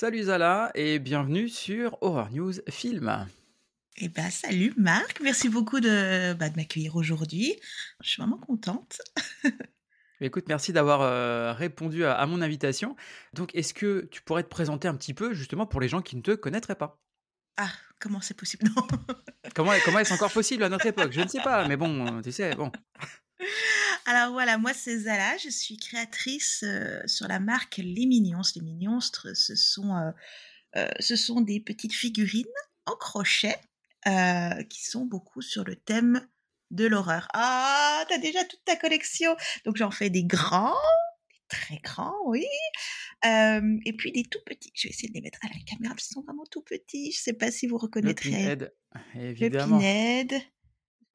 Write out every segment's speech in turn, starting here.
Salut Zala et bienvenue sur Horror News Film. Eh ben, salut Marc, merci beaucoup de, bah, de m'accueillir aujourd'hui. Je suis vraiment contente. Écoute, merci d'avoir euh, répondu à, à mon invitation. Donc, est-ce que tu pourrais te présenter un petit peu justement pour les gens qui ne te connaîtraient pas? Ah, comment c'est possible? Non. Comment, comment est-ce encore possible à notre époque? Je ne sais pas, mais bon, tu sais, bon. Alors voilà, moi c'est Zala, je suis créatrice euh, sur la marque Les Mignons. Les Mignonstres, ce sont, euh, euh, ce sont des petites figurines en crochet qui sont beaucoup sur le thème de l'horreur. Ah, t'as déjà toute ta collection. Donc j'en fais des grands, des très grands, oui. Et puis des tout petits. Je vais essayer de les mettre à la caméra, parce qu'ils sont vraiment tout petits. Je sais pas si vous Le reconnaîtrez Pinhead, le évidemment. Pinhead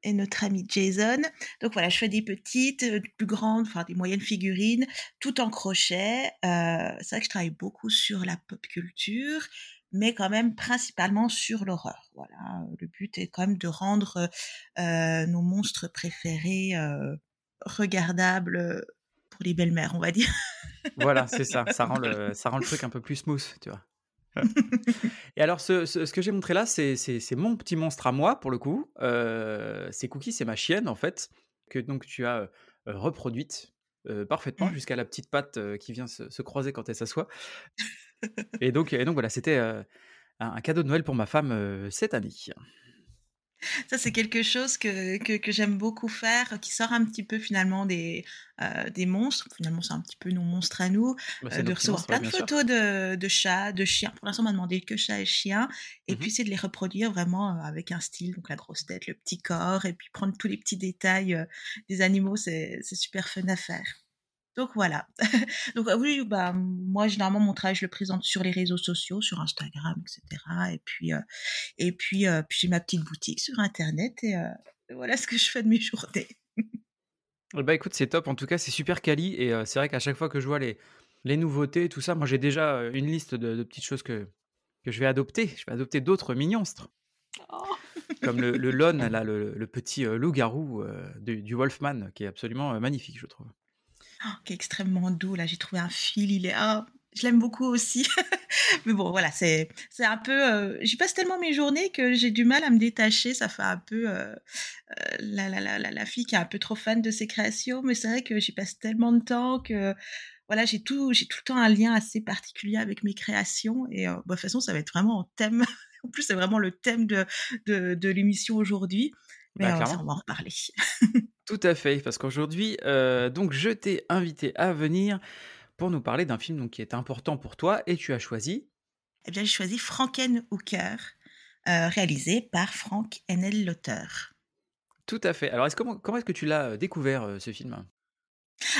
et notre ami Jason. Donc voilà, je fais des petites, euh, des plus grandes, enfin des moyennes figurines, tout en crochet. Euh, c'est vrai que je travaille beaucoup sur la pop culture, mais quand même principalement sur l'horreur. Voilà, le but est quand même de rendre euh, nos monstres préférés euh, regardables pour les belles-mères, on va dire. Voilà, c'est ça. Ça rend, le, ça rend le truc un peu plus smooth, tu vois. Et alors, ce, ce- ce que j'ai montré là, c'est mon petit monstre à moi, pour le coup. Euh, c'est Cookie, c'est ma chienne, en fait, que donc tu as euh, reproduite euh, parfaitement Mm. jusqu'à la petite patte qui vient se, se croiser quand elle s'assoit. Et donc, et donc voilà, c'était un, un cadeau de Noël pour ma femme cette année. Ça, c'est quelque chose que, que, que j'aime beaucoup faire, qui sort un petit peu finalement des, euh, des monstres. Finalement, c'est un petit peu nos monstres à nous, Bah, euh, de recevoir monstres, plein de sûr. photos de, de chats, de chiens. Pour l'instant, on m'a demandé que chats et chiens. Et Mhm. puis, c'est de les reproduire vraiment euh, avec un style, donc la grosse tête, le petit corps, et puis prendre tous les petits détails des animaux, c'est super fun à faire. Donc voilà. Donc euh, oui, bah moi généralement mon travail je le présente sur les réseaux sociaux, sur Instagram, etc. Et puis euh, et puis euh, puis j'ai ma petite boutique sur internet et euh, voilà ce que je fais de mes journées. Bah écoute, c'est top. En tout cas, c'est super quali. Et c'est vrai qu'à chaque fois que je vois les, les nouveautés, tout ça, moi j'ai déjà une liste de, de petites choses que, que je vais adopter. Je vais adopter d'autres mignonstres. Oh. Comme le, le Lon, là, le, le petit loup-garou du, du Wolfman, qui est absolument magnifique, je trouve. Oh, qui est extrêmement doux là. J'ai trouvé un fil, il est ah, je l'aime beaucoup aussi. Mais bon voilà, c'est c'est un peu euh, j'y passe tellement mes journées que j'ai du mal à me détacher. Ça fait un peu euh, euh, la, la, la, la, fille qui est un peu trop fan de ses créations, mais c'est vrai que j'y passe tellement de temps que voilà, j'ai tout, j'ai tout le temps un lien assez particulier avec mes créations et euh, bah, de toute façon, ça va être vraiment en thème. En plus, c'est vraiment le thème de, de, de l'émission aujourd'hui. Mais Bah, ça, on va en reparler. Tout à fait, parce qu'aujourd'hui, euh, donc je t'ai invité à venir pour nous parler d'un film donc, qui est important pour toi et tu as choisi. Eh bien, j'ai choisi Frankenhooker, euh, réalisé par Frank N.L. l'auteur. Tout à fait. Alors, comment, comment est-ce que tu l'as euh, découvert, euh, ce film?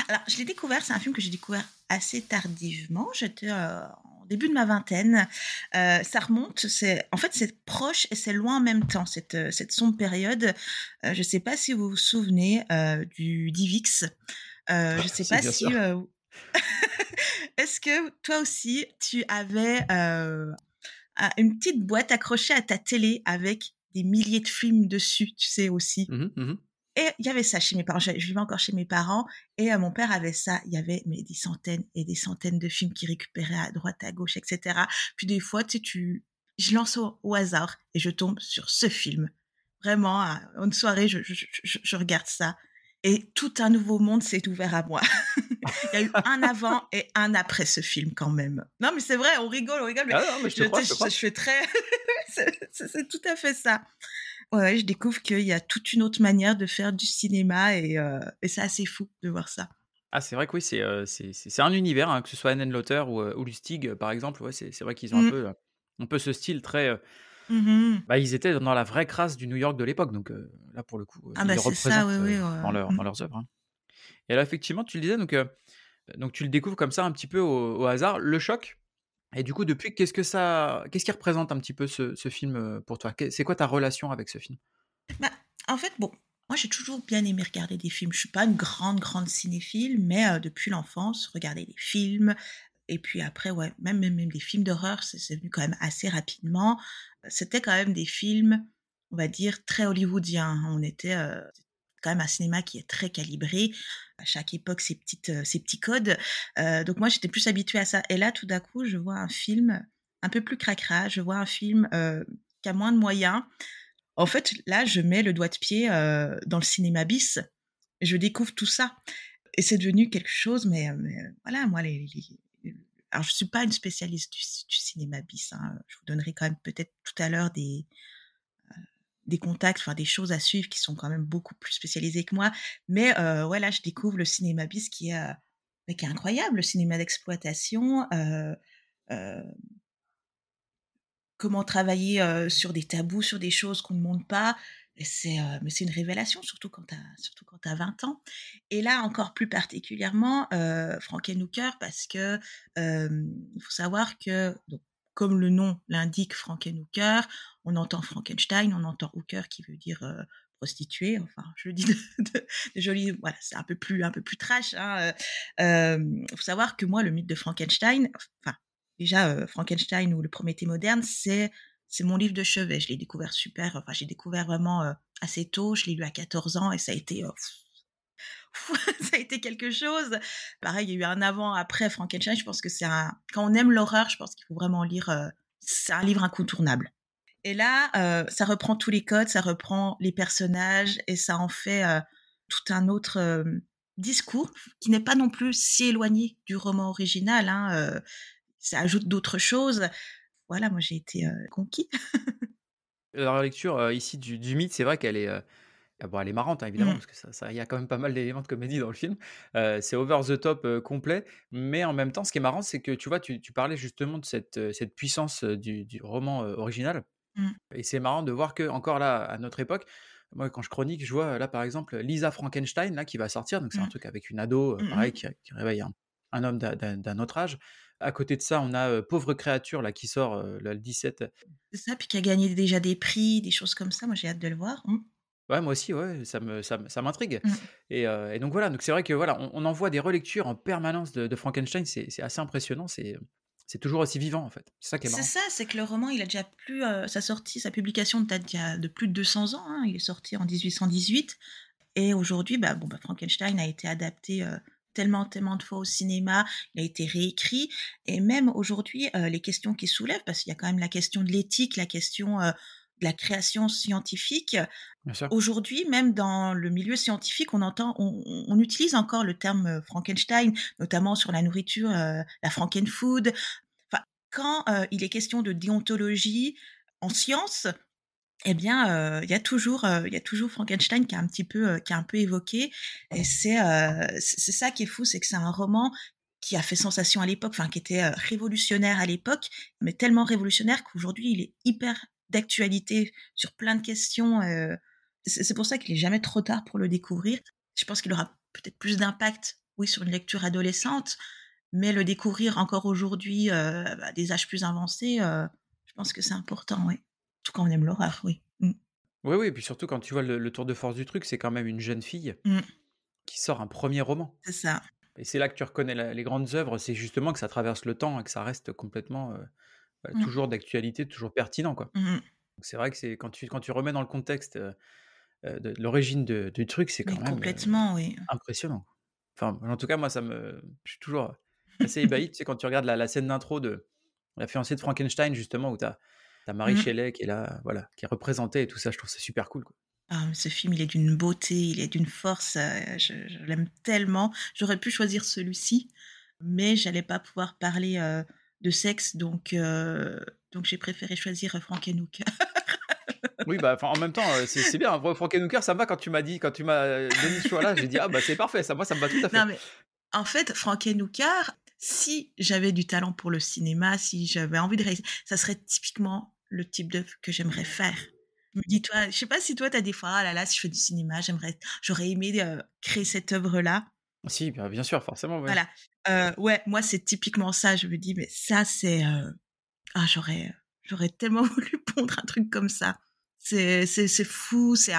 Alors, je l'ai découvert, c'est un film que j'ai découvert assez tardivement. J'étais euh, au début de ma vingtaine. Euh, ça remonte, c'est en fait c'est proche et c'est loin en même temps cette euh, cette sombre période. Euh, je sais pas si vous vous souvenez euh, du Divix. Je sais Si, pas bien si. Est-ce que toi aussi tu avais un- une petite boîte accrochée à ta télé avec des milliers de films dessus, tu sais aussi? Mhm, mhm. Et il y avait ça chez mes parents. Je, vivais encore chez mes parents et euh, mon père avait ça. Il y avait mais des centaines et des centaines de films qu'il récupérait à droite, à gauche, etc. Puis des fois, tu sais, tu, je lance au, au hasard et je tombe sur ce film. Vraiment, à une soirée, je, je, je, je regarde ça et tout un nouveau monde s'est ouvert à moi. il y a eu un avant et un après ce film quand même. Non, mais c'est vrai, on rigole, on rigole. Mais Ah non, mais je te crois, je te crois. je fais très, c'est tout à fait ça. Ouais, je découvre qu'il y a toute une autre manière de faire du cinéma et, euh, et c'est assez fou de voir ça. Ah, c'est vrai que oui, c'est euh, c'est- c'est- c'est un univers, hein, que ce soit Anne Lauter ou, euh, ou Lustig, euh, par exemple. Ouais, c'est c'est vrai qu'ils ont un, Mm. peu, un peu ce style très. Mhm. bah, ils étaient dans la vraie crasse du New York de l'époque. Donc euh, là, pour le coup, Ah ils bah le c'est ça, représentent oui, oui. ouais. dans, leur- dans leurs œuvres. hein. Et là, effectivement, tu le disais, donc, euh, donc tu le découvres comme ça un petit peu au, au hasard, le choc. Et du coup, depuis, qu'est-ce que ça, qu'est-ce qui représente un petit peu ce, film euh, pour toi? C'est quoi ta relation avec ce film? Bah, en fait, bon, moi j'ai toujours bien aimé regarder des films. Je suis pas une grande, grande cinéphile, mais euh, depuis l'enfance, regarder des films. Et puis après, ouais, même, même, même des films d'horreur, c'est venu quand même assez rapidement. C'était quand même des films, on va dire, très hollywoodiens. On était euh, même un cinéma qui est très calibré. À chaque époque, ses, petites, ses petits codes. donc moi, j'étais plus habituée à ça. Et là, tout d'un coup, je vois un film un peu plus cracra. Je vois un film qui a moins de moyens. En fait, là, je mets le doigt de pied dans le cinéma bis. Je découvre tout ça. Et c'est devenu quelque chose, mais, voilà, moi, les, alors je suis pas une spécialiste du, cinéma bis. Hein. Je vous donnerai quand même peut-être tout à l'heure des, des contacts, enfin des choses à suivre qui sont quand même beaucoup plus spécialisées que moi. Mais euh, ouais, là, je découvre le cinéma bis qui est, euh, qui est incroyable, le cinéma d'exploitation. Comment travailler sur des tabous, sur des choses qu'on ne montre pas. C'est, mais c'est une révélation, surtout quand tu as, surtout as 20 ans. Et là, encore plus particulièrement, euh, parce que il faut savoir que comme le nom l'indique, Frankenhooker, on entend Frankenstein, on entend Hooker qui veut dire euh, prostituée. Enfin, je le dis de, de, joli. Voilà, c'est un peu plus, un peu plus trash. Il hein, euh, euh, faut savoir que moi, le mythe de Frankenstein, enfin, déjà Frankenstein ou le Prométhée moderne, c'est c'est mon livre de chevet. Je l'ai découvert super. Enfin, j'ai découvert vraiment assez tôt. Je l'ai lu à 14 ans et ça a été ça a été quelque chose. Pareil, il y a eu un avant-après Frankenstein. Je pense que c'est un. Quand on aime l'horreur, je pense qu'il faut vraiment lire. C'est un livre incontournable. Et là, euh, ça reprend tous les codes, ça reprend les personnages et ça en fait euh, tout un autre euh, discours qui n'est pas non plus si éloigné du roman original. Hein, ça ajoute d'autres choses. Voilà, moi j'ai été conquis. La lecture ici du, du mythe, c'est vrai qu'elle est ah bon, elle est marrante, hein, évidemment, Mmh. parce ça ça il y a quand même pas mal d'éléments de comédie dans le film. C'est over the top, complet, mais en même temps, ce qui est marrant, c'est que tu vois, tu tu parlais justement de cette, puissance, du du roman, original Mmh. et c'est marrant de voir que encore là, à notre époque, moi, quand je chronique, je vois, là, par exemple, Lisa Frankenstein, là, qui va sortir, donc c'est un Mmh. truc avec une ado, heu, Mmh pareil, qui qui réveille un un homme d'un autre âge. À côté de ça, on a, heu, Pauvre créature, là, qui sort, là, le 17 C'est ça, puis qui a gagné déjà des prix, des choses comme ça. Moi, j'ai hâte de le voir. Mmh. Ouais, moi aussi, ouais, ça me ça ça m'intrigue Mmh. et donc voilà, donc c'est vrai que voilà, on on en voit des relectures en permanence de de Frankenstein, c'est c'est assez impressionnant, c'est, c'est toujours aussi vivant, en fait. C'est ça qui est C'est marrant. ça, c'est que le roman, il a déjà plus, heu, sa sortie, sa publication date d'il y a de plus de 200 ans, hein. Il est sorti en 1818 et aujourd'hui, bah, bon, bah, Frankenstein a été adapté, heu, tellement, tellement de fois au cinéma, il a été réécrit et même aujourd'hui, heu, les questions qu'il soulève, parce qu'il y a quand même la question de l'éthique, la question, de la création scientifique. Aujourd'hui, même dans le milieu scientifique, on entend on utilise encore le terme, heu, Frankenstein, notamment sur la nourriture, heu, la frankenfood. Enfin, quand, heu, il est question de déontologie en science, eh bien, il y a toujours, il y a toujours Frankenstein qui est un petit peu, qui est un peu évoqué et c'est, c'est ça qui est fou, c'est que c'est un roman qui a fait sensation à l'époque, enfin qui était, révolutionnaire à l'époque, mais tellement révolutionnaire qu'aujourd'hui il est hyper d'actualité sur plein de questions, heu, c'est pour ça qu'il est jamais trop tard pour le découvrir. Je pense qu'il aura peut-être plus d'impact, oui, sur une lecture adolescente, mais le découvrir encore aujourd'hui, à des âges plus avancés, heu, je pense que c'est important, oui. Surtout quand on aime l'horreur, oui. Mmh. Oui, oui et puis surtout quand tu vois le le tour de force du truc, c'est quand même une jeune fille Mmh. qui sort un 1er roman C'est ça. et c'est là que tu reconnais la les grandes œuvres, c'est justement que ça traverse le temps et que ça reste complètement, bah, Mmh. toujours d'actualité, toujours pertinent, quoi. Mmh c'est vrai que c'est quand tu quand tu remets dans le contexte, de l'origine du truc, c'est Mais quand même, complètement, oui. impressionnant. Enfin, en tout cas, moi, ça me je suis toujours, assez ébahi, tu sais, quand tu regardes la la scène d'intro de La fiancée de Frankenstein, justement, où tu as Mary Mmh. Shelley qui est là, voilà, qui est représentée et tout ça, je trouve ça super cool, quoi. Ah, ce film, il est d'une beauté, il est d'une force, je je l'aime tellement. J'aurais pu choisir celui-ci, mais j'allais pas pouvoir parler, de sexe donc heu, donc j'ai préféré choisir, heu, Frankenhooker. Oui, bah, en même temps, heu, c'est bien, Fran Frankenhooker, ça me va quand tu m'as dit quand tu m'as, donné ce choix-là, j'ai dit: «Ah bah, c'est parfait, ça, moi, ça me va tout à fait». Non, mais en fait, Frankenhooker, si j'avais du talent pour le cinéma, si j'avais envie de réaliser, ça serait typiquement le type d'œuvre que j'aimerais faire. Je me dis, toi, je sais pas si toi, tu as des fois: «Ah là là, si je fais du cinéma, j'aimerais j'aurais aimé, créer cette œuvre-là». Si, bien sûr, forcément, ouais. Voilà, heu, ouais, moi, c'est typiquement ça. Je me dis: «Mais ça, c'est, heu, ah, j'aurais, j'aurais tellement voulu pondre un truc comme ça». C'est c'est c'est fou, c'est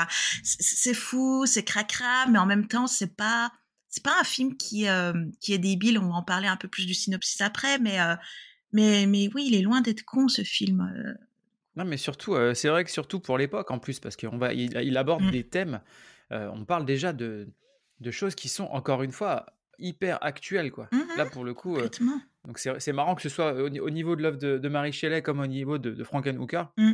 c'est fou, c'est cracra, mais en même temps, c'est pas c'est pas un film qui, hem, qui est débile. On va en parler un peu plus du synopsis après, mais mais mais oui, il est loin d'être con ce film. Non, mais surtout, c'est vrai que surtout pour l'époque, en plus, parce qu'on va il il aborde Mmh. des thèmes, on parle déjà de, de choses qui sont, encore une fois, hyper actuelles. Quoi. Mmh Là, pour le coup, Complètement. donc c'est marrant que ce soit au, au niveau de l'œuvre de, de Marie Shelley comme au niveau de, de Frankenhooker. Mmh.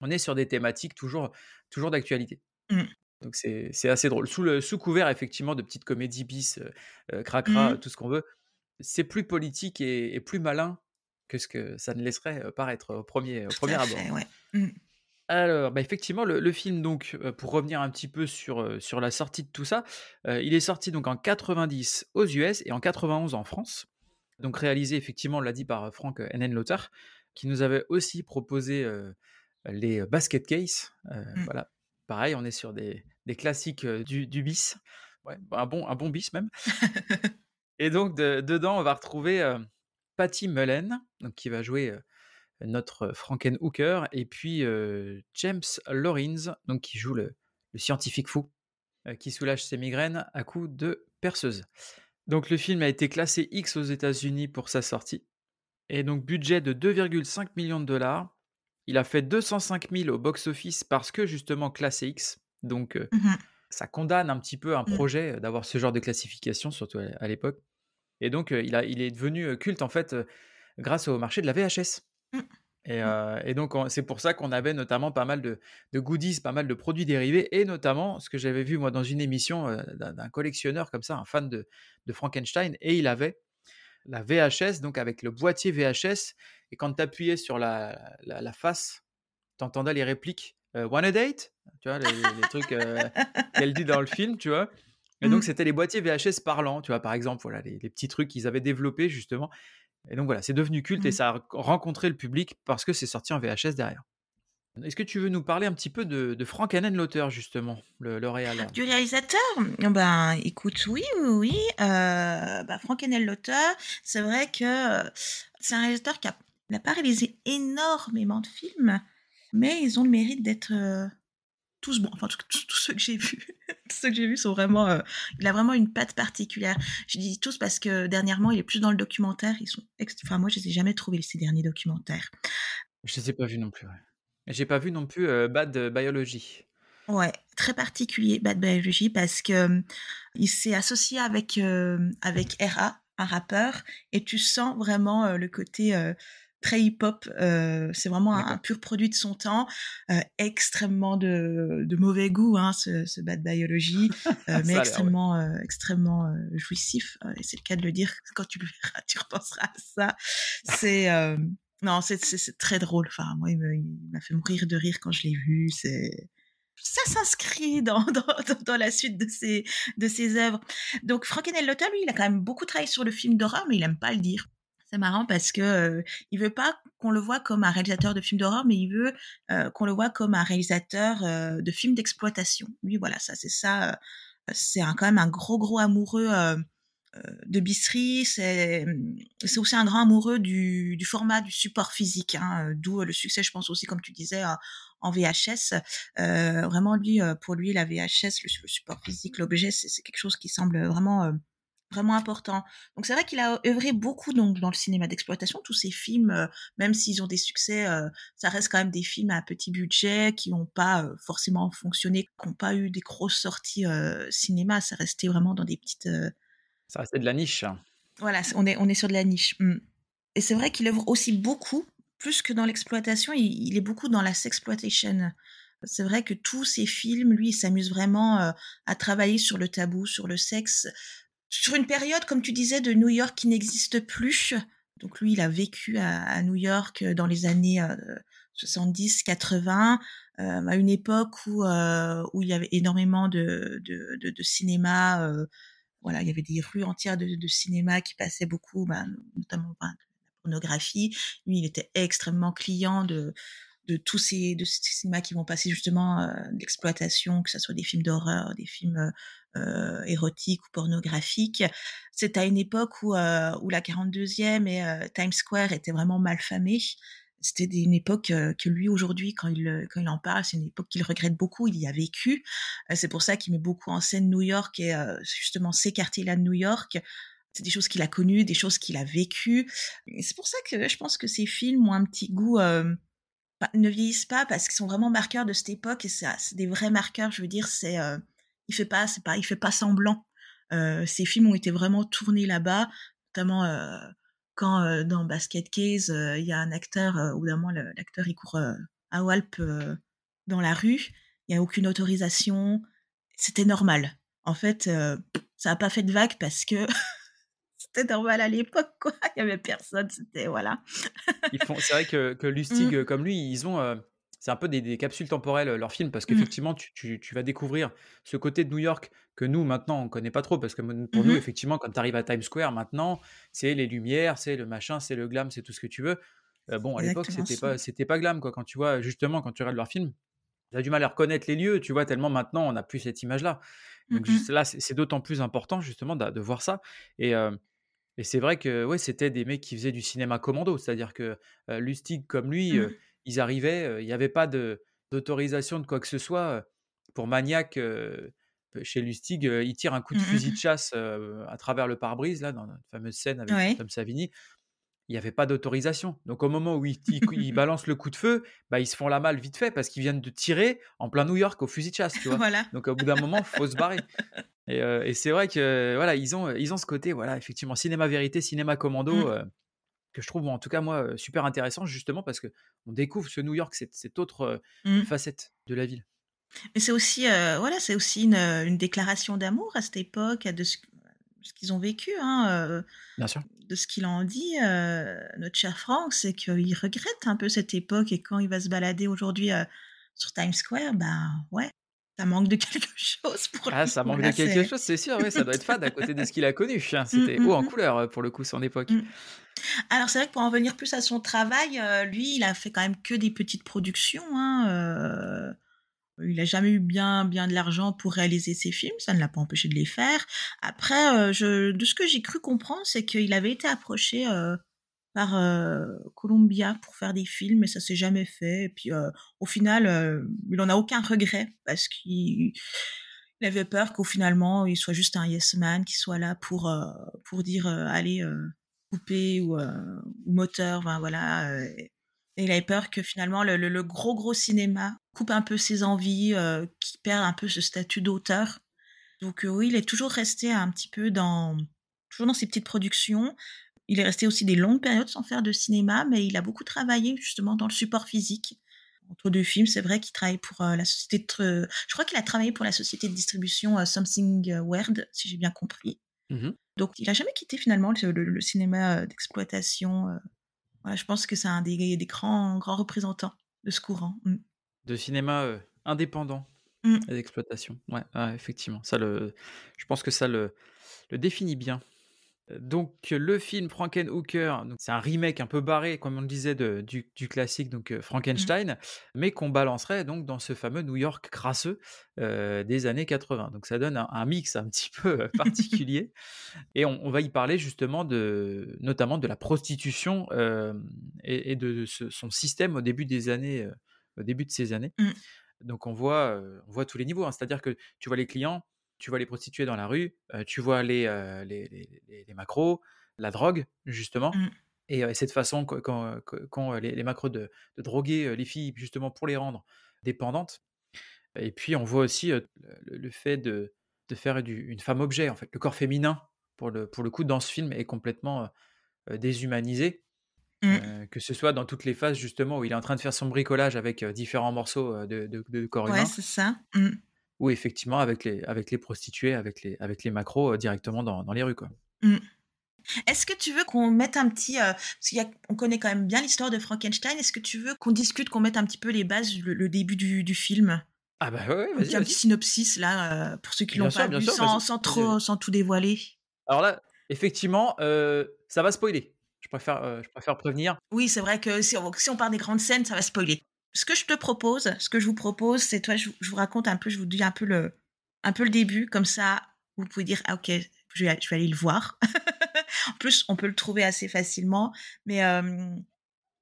On est sur des thématiques toujours, toujours d'actualité. Mmh. Donc c'est assez drôle. Sous, le, sous couvert, effectivement, de petites comédies bis, euh, euh, cracra, Mmh. tout ce qu'on veut, c'est plus politique et, et plus malin que ce que ça ne laisserait euh, paraître au premier, au premier abord. fait, ouais. Alors, bah, effectivement, le, le film, donc, euh, pour revenir un petit peu sur, euh, sur la sortie de tout ça, euh, il est sorti donc en 90 aux US et en 91 en France. Donc réalisé, effectivement, on l'a dit par Frank Henenlotter, qui nous avait aussi proposé les basket case. Mmh. Voilà, pareil, on est sur des, des classiques du, du bis. Ouais, un, bon, un bon bis même. Et donc, de- dedans, on va retrouver Patty Mullen, donc, qui va jouer notre Frankenhooker, et puis James Lawrence, donc, qui joue le, le scientifique fou, qui soulage ses migraines à coups de perceuse. Donc, le film a été classé X aux États-Unis pour sa sortie. Et donc, budget de 2,5 millions de dollars. Il a fait 205 000 au box-office parce que, justement, classé X. Donc, Mhm. ça condamne un petit peu un Mm. projet d'avoir ce genre de classification, surtout à l'époque. Et donc, il, a, il est devenu culte, en fait, grâce au marché de la VHS. Et, euh, et donc, on- c'est pour ça qu'on avait notamment pas mal de, de goodies, pas mal de produits dérivés, et notamment ce que j'avais vu, moi, dans une émission euh, d'un collectionneur comme ça, un fan de, de Frankenstein, et il avait la VHS, donc avec le boîtier VHS, et quand tu appuyais sur la, la, la face, tu entendais les répliques euh, Wanna date? Tu vois, les, les trucs euh, qu'elle dit dans le film, tu vois. Et donc, Mm. c'était les boîtiers VHS parlants, tu vois, par exemple, voilà, les, les petits trucs qu'ils avaient développés, justement. Et donc, voilà, c'est devenu culte et Mm. ça a rencontré le public parce que c'est sorti en VHS derrière. Est-ce que tu veux nous parler un petit peu de, de Frank l'auteur, justement, le, le réal Du réalisateur? Ben, écoute, oui, oui, oui. Euh, bah, Frank l'auteur, c'est vrai que c'est un réalisateur qui a- n'a pas réalisé énormément de films, mais ils ont le mérite d'être euh, tous bons. Enfin, tous, tous ceux que j'ai vus, tous ceux que j'ai vus sont vraiment. euh, il a vraiment une patte particulière. Je dis tous parce que dernièrement, il est plus dans le documentaire. Ils sont. Enfin, moi, je les ai jamais trouvés ces derniers documentaires. Je ne les ai pas vus non plus. ouais. J'ai pas vu non plus euh, Bad Biology. Ouais, très particulier, Bad Biology, parce que euh, il s'est associé avec, avec R.A., un rappeur, et tu sens vraiment le côté très hip-hop. euh, c'est vraiment un, pur produit de son temps, euh, extrêmement de, de mauvais goût, hein, ce, ce Bad Biology, euh, mais extrêmement, euh, extrêmement jouissif. et c'est le cas de le dire. Quand tu le verras, tu repenseras à ça. C'est non, c'est très drôle. Enfin, moi, il m'a fait mourir de rire quand je l'ai vu. C'est ça s'inscrit dans, dans, dans- dans la suite de ses, de ses œuvres. Donc, Frankenheilotter, lui, il a quand même beaucoup travaillé sur le film d'horreur, mais il aime pas le dire. C'est marrant parce que euh, il veut pas qu'on le voit comme un réalisateur de films d'horreur, mais il veut euh, qu'on le voit comme un réalisateur euh, de films d'exploitation. Lui, voilà, ça, c'est ça. c'est quand même un gros, gros amoureux de bisserie. C'est c'est aussi un grand amoureux du, du format du support physique, hein, d'où le succès, je pense aussi, comme tu disais, en- VHS. Vraiment, lui, pour lui, la VHS, le, le support physique, l'objet, c'est quelque chose qui semble vraiment, vraiment important. Donc, c'est vrai qu'il a œuvré beaucoup donc, dans le cinéma d'exploitation. Tous ces films, euh, même s'ils ont des succès, euh, ça reste quand même des films à petit budget qui n'ont pas euh, forcément fonctionné, qui n'ont pas eu des grosses sorties cinéma. Ça restait vraiment dans des petites. Ça restait de la niche. voilà, on est, on est sur de la niche. Mm. Et c'est vrai qu'il œuvre aussi beaucoup, plus que dans l'exploitation, il, il est beaucoup dans la sexploitation. C'est vrai que tous ces films, lui, il s'amuse vraiment à travailler sur le tabou, sur le sexe, sur une période, comme tu disais, de New York qui n'existe plus. Donc lui, il a vécu à, New York euh, dans les années euh, 70, 80, euh, à une époque où, euh, où il y avait énormément de, de, cinéma. euh, voilà, il y avait des rues entières de, cinéma qui passaient beaucoup, bah, notamment la pornographie. Lui, il était extrêmement client de, de tous ces, de ces cinémas qui vont passer justement euh, d'exploitation, que ce soit des films d'horreur, des films euh, érotiques ou pornographiques. C'est à une époque où, euh, où la 42e et euh, Times Square étaient vraiment mal famés. C'était une époque euh, que lui aujourd'hui, quand il, quand il en parle, c'est une époque qu'il regrette beaucoup. Il y a vécu. Euh, c'est pour ça qu'il met beaucoup en scène New York et euh, justement ces quartiers-là de New York. C'est des choses qu'il a connues, des choses qu'il a vécues. C'est pour ça que je pense que ces films ont un petit goût, euh, ne vieillissent pas parce qu'ils sont vraiment marqueurs de cette époque et c'est des vrais marqueurs. Je veux dire, c'est euh, il fait pas, c'est pas, il fait pas semblant. Euh, ces films ont été vraiment tournés là-bas, notamment euh, quand dans Basket Case, il y a un acteur, où d'un l'acteur il court à Walp dans la rue, il n'y a aucune autorisation, c'était normal. En fait, ça n'a pas fait de vague parce que c'était normal à l'époque, quoi. Il n'y avait personne, c'était voilà. c'est vrai que, que Lustig, mmh. comme lui, ils ont c'est un peu des, capsules temporelles, leur film, parce mmh. qu'effectivement, tu, vas découvrir ce côté de New York que nous, maintenant, on ne connaît pas trop, parce que pour nous, mmh effectivement, quand tu arrives à Times Square, maintenant, c'est les lumières, c'est le machin, c'est le glam, c'est tout ce que tu veux. Euh, bon, à l'époque, c'était pas, c'était pas glam, quoi. Quand tu vois, justement, quand tu regardes leur film, tu as du mal à reconnaître les lieux, tu vois, tellement maintenant, on n'a plus cette image-là. Donc là, c'est d'autant plus important, justement, de, voir ça. Et, euh, et c'est vrai que ouais, c'était des mecs qui faisaient du cinéma commando, c'est-à-dire que euh, Lustig, comme lui, ils arrivaient, il n'y avait pas d'autorisation de, quoi que ce soit. Pour Maniac, chez Lustig, il tire un coup de mmh, fusil mmh. de chasse à travers le pare-brise, là, dans la fameuse scène avec Tom Savini. Il n'y avait pas d'autorisation. Donc, au moment où ils, il balancent le coup de feu, bah, ils se font la malle vite fait parce qu'ils viennent de tirer en plein New York au fusil de chasse. Tu vois? Donc, au bout d'un moment, il faut se barrer. Et, c'est vrai que voilà, ils ont, ils ont ce côté, voilà, effectivement, cinéma vérité, cinéma commando. Mmh que je trouve, en tout cas, moi, super intéressant, justement parce que on découvre ce New York, cette, cette autre mmh. facette de la ville. Mais c'est aussi, voilà, c'est aussi une, une déclaration d'amour à cette époque, de ce, qu'ils ont vécu, hein, Bien sûr. de ce qu'il en dit, notre cher Franck, c'est qu'il regrette un peu cette époque et quand il va se balader aujourd'hui sur Times Square, ben ouais, ça manque de quelque chose pour Ah, ça manque de quelque chose, c'est sûr, oui, ça doit être fade à côté de ce qu'il a connu. Mmh, C'était haut en couleur pour le coup, son époque. Alors c'est vrai que pour en venir plus à son travail, euh, lui, il a fait quand même que des petites productions. Hein, euh, il n'a jamais eu bien, bien de l'argent pour réaliser ses films, ça ne l'a pas empêché de les faire. Après, euh, je, de ce que j'ai cru comprendre, c'est qu'il avait été approché par Columbia pour faire des films, mais ça s'est jamais fait. Et puis au final, il n'en a aucun regret parce qu'il avait peur qu'au finalement il soit juste un yes man qui soit là pour pour dire allez coupé ou, moteur, voilà. et il avait peur que finalement le, gros gros cinéma coupe un peu ses envies, qui perd un peu ce statut d'auteur. Donc oui, il est toujours resté un petit peu dans toujours dans ses petites productions. Il est resté aussi des longues périodes sans faire de cinéma, mais il a beaucoup travaillé justement dans le support physique. Entre deux films, c'est vrai qu'il travaille pour la société de... Je crois qu'il a travaillé pour la société de distribution Something Weird, si j'ai bien compris. Mmh Donc, il a jamais quitté finalement le, cinéma euh, d'exploitation. Euh. je pense que c'est un des, grands, grands représentants de ce courant. Mmh. De cinéma euh, indépendant mmh. d'exploitation. Ouais, effectivement. Ça le, je pense que ça le, le définit bien. Donc le film Frankenhooker, c'est un remake un peu barré, comme on le disait, du, classique donc mmh. Frankenstein, mais qu'on balancerait donc dans ce fameux New York crasseux des années 80. Donc ça donne un, mix un petit peu particulier, et on, va y parler justement de, notamment de la prostitution et, de son système au début des années, au début de ces années. Mmh. Donc on voit, on voit tous les niveaux, hein. c'est-à-dire que tu vois les clients tu vois les prostituées dans la rue, tu vois les, les, les, macros, la drogue, justement. Mmh. Et, cette façon qu'ont les, macros de, droguer les filles, justement, pour les rendre dépendantes. Et puis, on voit aussi le, fait de, de faire du, une femme objet, en fait. Le corps féminin, pour le, pour le coup, dans ce film, est complètement déshumanisé. Mmh. que ce soit dans toutes les phases justement où il est en train de faire son bricolage avec différents morceaux de, de, corps humain. Ouais, c'est ça. Mmh ou effectivement avec les, avec les prostituées, avec les, avec les macros euh, directement dans, dans, les rues. Quoi. Mmh. Est-ce que tu veux qu'on mette un petit... Euh, parce qu'on connaît quand même bien l'histoire de Frankenstein. Est-ce que tu veux qu'on discute, qu'on mette un petit peu les bases, le, début du, du, film? Ah bah ouais, vas-y. Un petit synopsis là, euh, pour ceux qui l'ont pas vu, sans, sans, trop, sans tout dévoiler. Alors là, effectivement, ça va spoiler. Je préfère, je préfère prévenir. Oui, c'est vrai que si on, si on part des grandes scènes, ça va spoiler ce que je te propose, ce que je vous propose, c'est toi, je, vous raconte un peu, je vous dis un peu le, un peu le début, comme ça, vous pouvez dire, ah, ok, je vais, je vais aller le voir. en plus, on peut le trouver assez facilement, mais euh,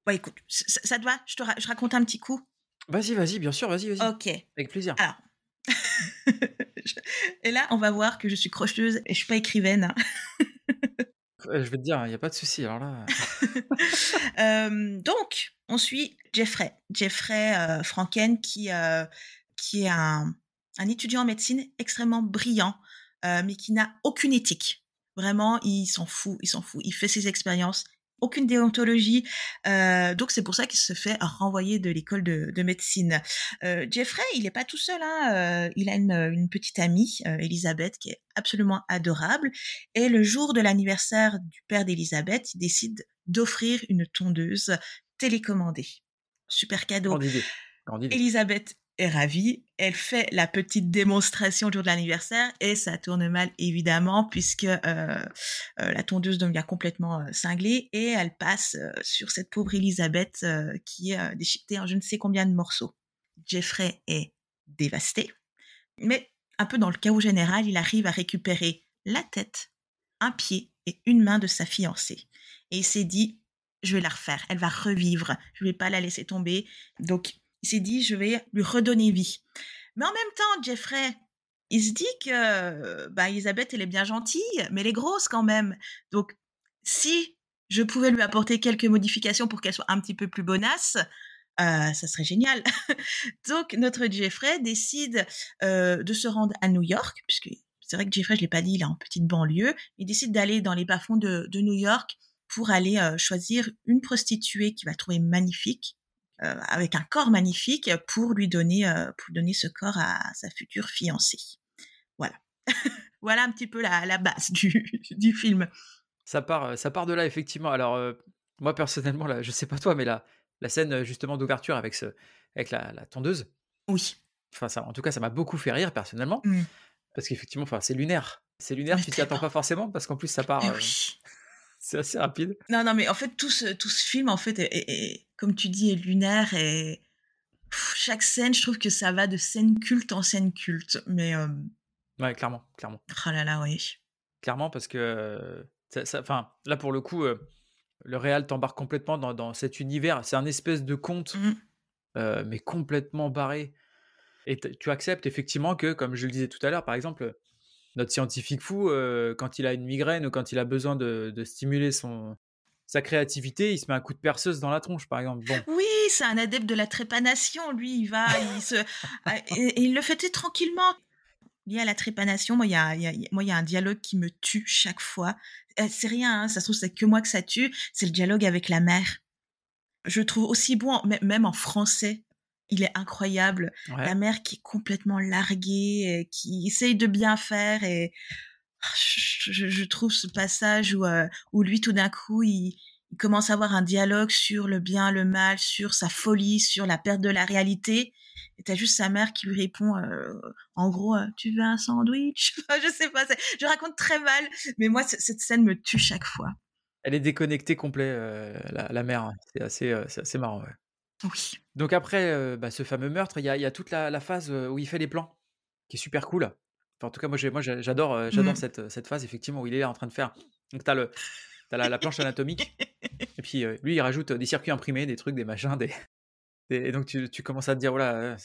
écoute, ça, te va je te je raconte un petit coup? Vas-y, vas-y, bien sûr, vas-y, vas-y. Ok. Avec plaisir. Alors. et là, on va voir que je suis crocheteuse et je suis pas écrivaine. Hein. je vais te dire, il n'y a pas de souci. Alors là. euh, donc, on suit Jeffrey. Jeffrey euh, Franken, qui, euh, qui est un, un étudiant en médecine extrêmement brillant, mais qui n'a aucune éthique. Vraiment, il s'en fout, il s'en fout. Il fait ses expériences, aucune déontologie. Euh, donc c'est pour ça qu'il se fait renvoyer de l'école de, de, médecine. Euh, Jeffrey, il n'est pas tout seul. Hein, euh, il a une, une petite amie, euh, Elisabeth, qui est absolument adorable. Et le jour de l'anniversaire du père d'Elisabeth, il décide d'offrir une tondeuse télécommandée. Super cadeau. Grande idée. Grande idée. Elisabeth est ravie. Elle fait la petite démonstration le jour de l'anniversaire et ça tourne mal évidemment puisque euh, euh, la tondeuse devient complètement euh, cinglée et elle passe sur cette pauvre Elisabeth qui est déchiquetée en je ne sais combien de morceaux. Jeffrey est dévasté, mais un peu dans le chaos général, il arrive à récupérer la tête, un pied et une main de sa fiancée. Et il s'est dit, je vais la refaire, elle va revivre, je vais pas la laisser tomber. Donc il s'est dit, je vais lui redonner vie. Mais en même temps, Jeffrey, il se dit que bah, Elisabeth, elle est bien gentille, mais elle est grosse quand même. Donc, si je pouvais lui apporter quelques modifications pour qu'elle soit un petit peu plus bonasse, euh, ça serait génial. Donc, notre Jeffrey décide euh, de se rendre à New York, puisque c'est vrai que Jeffrey, je l'ai pas dit, il est en petite banlieue. Il décide d'aller dans les bas-fonds de, de, New York pour aller choisir une prostituée qu'il va trouver magnifique avec un corps magnifique pour lui donner pour donner ce corps à sa future fiancée. Voilà. voilà un petit peu la, la base du, du, film. Ça part, ça part de là, effectivement. Alors, euh, moi, personnellement, là, je sais pas toi, mais la, la scène justement d'ouverture avec, ce, avec la, la, tondeuse. Oui. Enfin, ça, en tout cas, ça m'a beaucoup fait rire, personnellement. Mm. Parce qu'effectivement, enfin, c'est lunaire. C'est lunaire, mais tu t'y attends pas forcément, parce qu'en plus, ça part. Oui. C'est assez rapide. Non, non, mais en fait, tout ce, tout ce film, en fait, est, est, est comme tu dis, est lunaire et Pff, chaque scène, je trouve que ça va de scène culte en scène culte. Mais. Euh... Ouais, clairement, clairement. Oh là là, oui. Clairement, parce que. Enfin, là, pour le coup, euh, le réal t'embarque complètement dans, dans, cet univers. C'est un espèce de conte, mmh. euh, mais complètement barré. Et tu acceptes effectivement que, comme je le disais tout à l'heure, par exemple, notre scientifique fou, euh, quand il a une migraine ou quand il a besoin de, de stimuler son, sa créativité, il se met un coup de perceuse dans la tronche, par exemple. Bon. Oui, c'est un adepte de la trépanation. Lui, il va, il se, et, et il le fait tranquillement. Lié à la trépanation, moi, il y a, y a, moi, il y a un dialogue qui me tue chaque fois. C'est rien, hein, ça se trouve, c'est que moi que ça tue. C'est le dialogue avec la mère. Je trouve aussi bon, même en français, il est incroyable. Ouais. La mère qui est complètement larguée, qui essaye de bien faire et je, je, trouve ce passage où, euh, où lui, tout d'un coup, il, il, commence à avoir un dialogue sur le bien, le mal, sur sa folie, sur la perte de la réalité. Et t'as juste sa mère qui lui répond, euh, en gros, euh, tu veux un sandwich? Je sais pas, je raconte très mal, mais moi, cette scène me tue chaque fois. Elle est déconnectée complet, la, la, mère. C'est assez, c'est assez marrant, ouais. Oui. Donc après bah, ce fameux meurtre, il y a, y a, toute la, la phase où il fait les plans, qui est super cool. Enfin, en tout cas, moi, moi j'adore, euh, j'adore mmh. cette, cette phase, effectivement, où il est là en train de faire. Donc, tu as, le, as la, la, planche anatomique, et puis euh, lui, il rajoute des circuits imprimés, des trucs, des machins, des. des et donc, tu, tu, commences à te dire, voilà,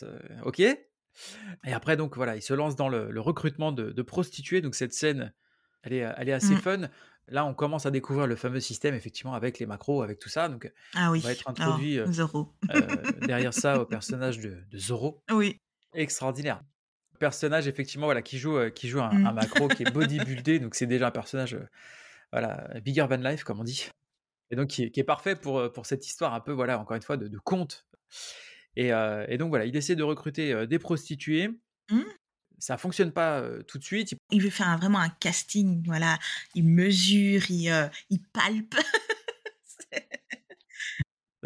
ok. Et après, donc, voilà, il se lance dans le, le recrutement de, de, prostituées. Donc, cette scène, elle est, elle est assez mmh. fun. Là, on commence à découvrir le fameux système, effectivement, avec les macros, avec tout ça. Donc, ah oui. on va être introduit oh, Zorro. euh, derrière ça au personnage de, de Zorro. Oui. Extraordinaire personnage effectivement voilà qui joue euh, qui joue un, mmh. un, macro qui est bodybuildé donc c'est déjà un personnage euh, voilà bigger than life comme on dit et donc qui est, qui est, parfait pour euh, pour cette histoire un peu voilà encore une fois de, de conte et, euh, et, donc voilà il essaie de recruter euh, des prostituées mmh. Ça fonctionne pas tout de suite il veut faire un, vraiment un casting voilà il mesure il, il palpe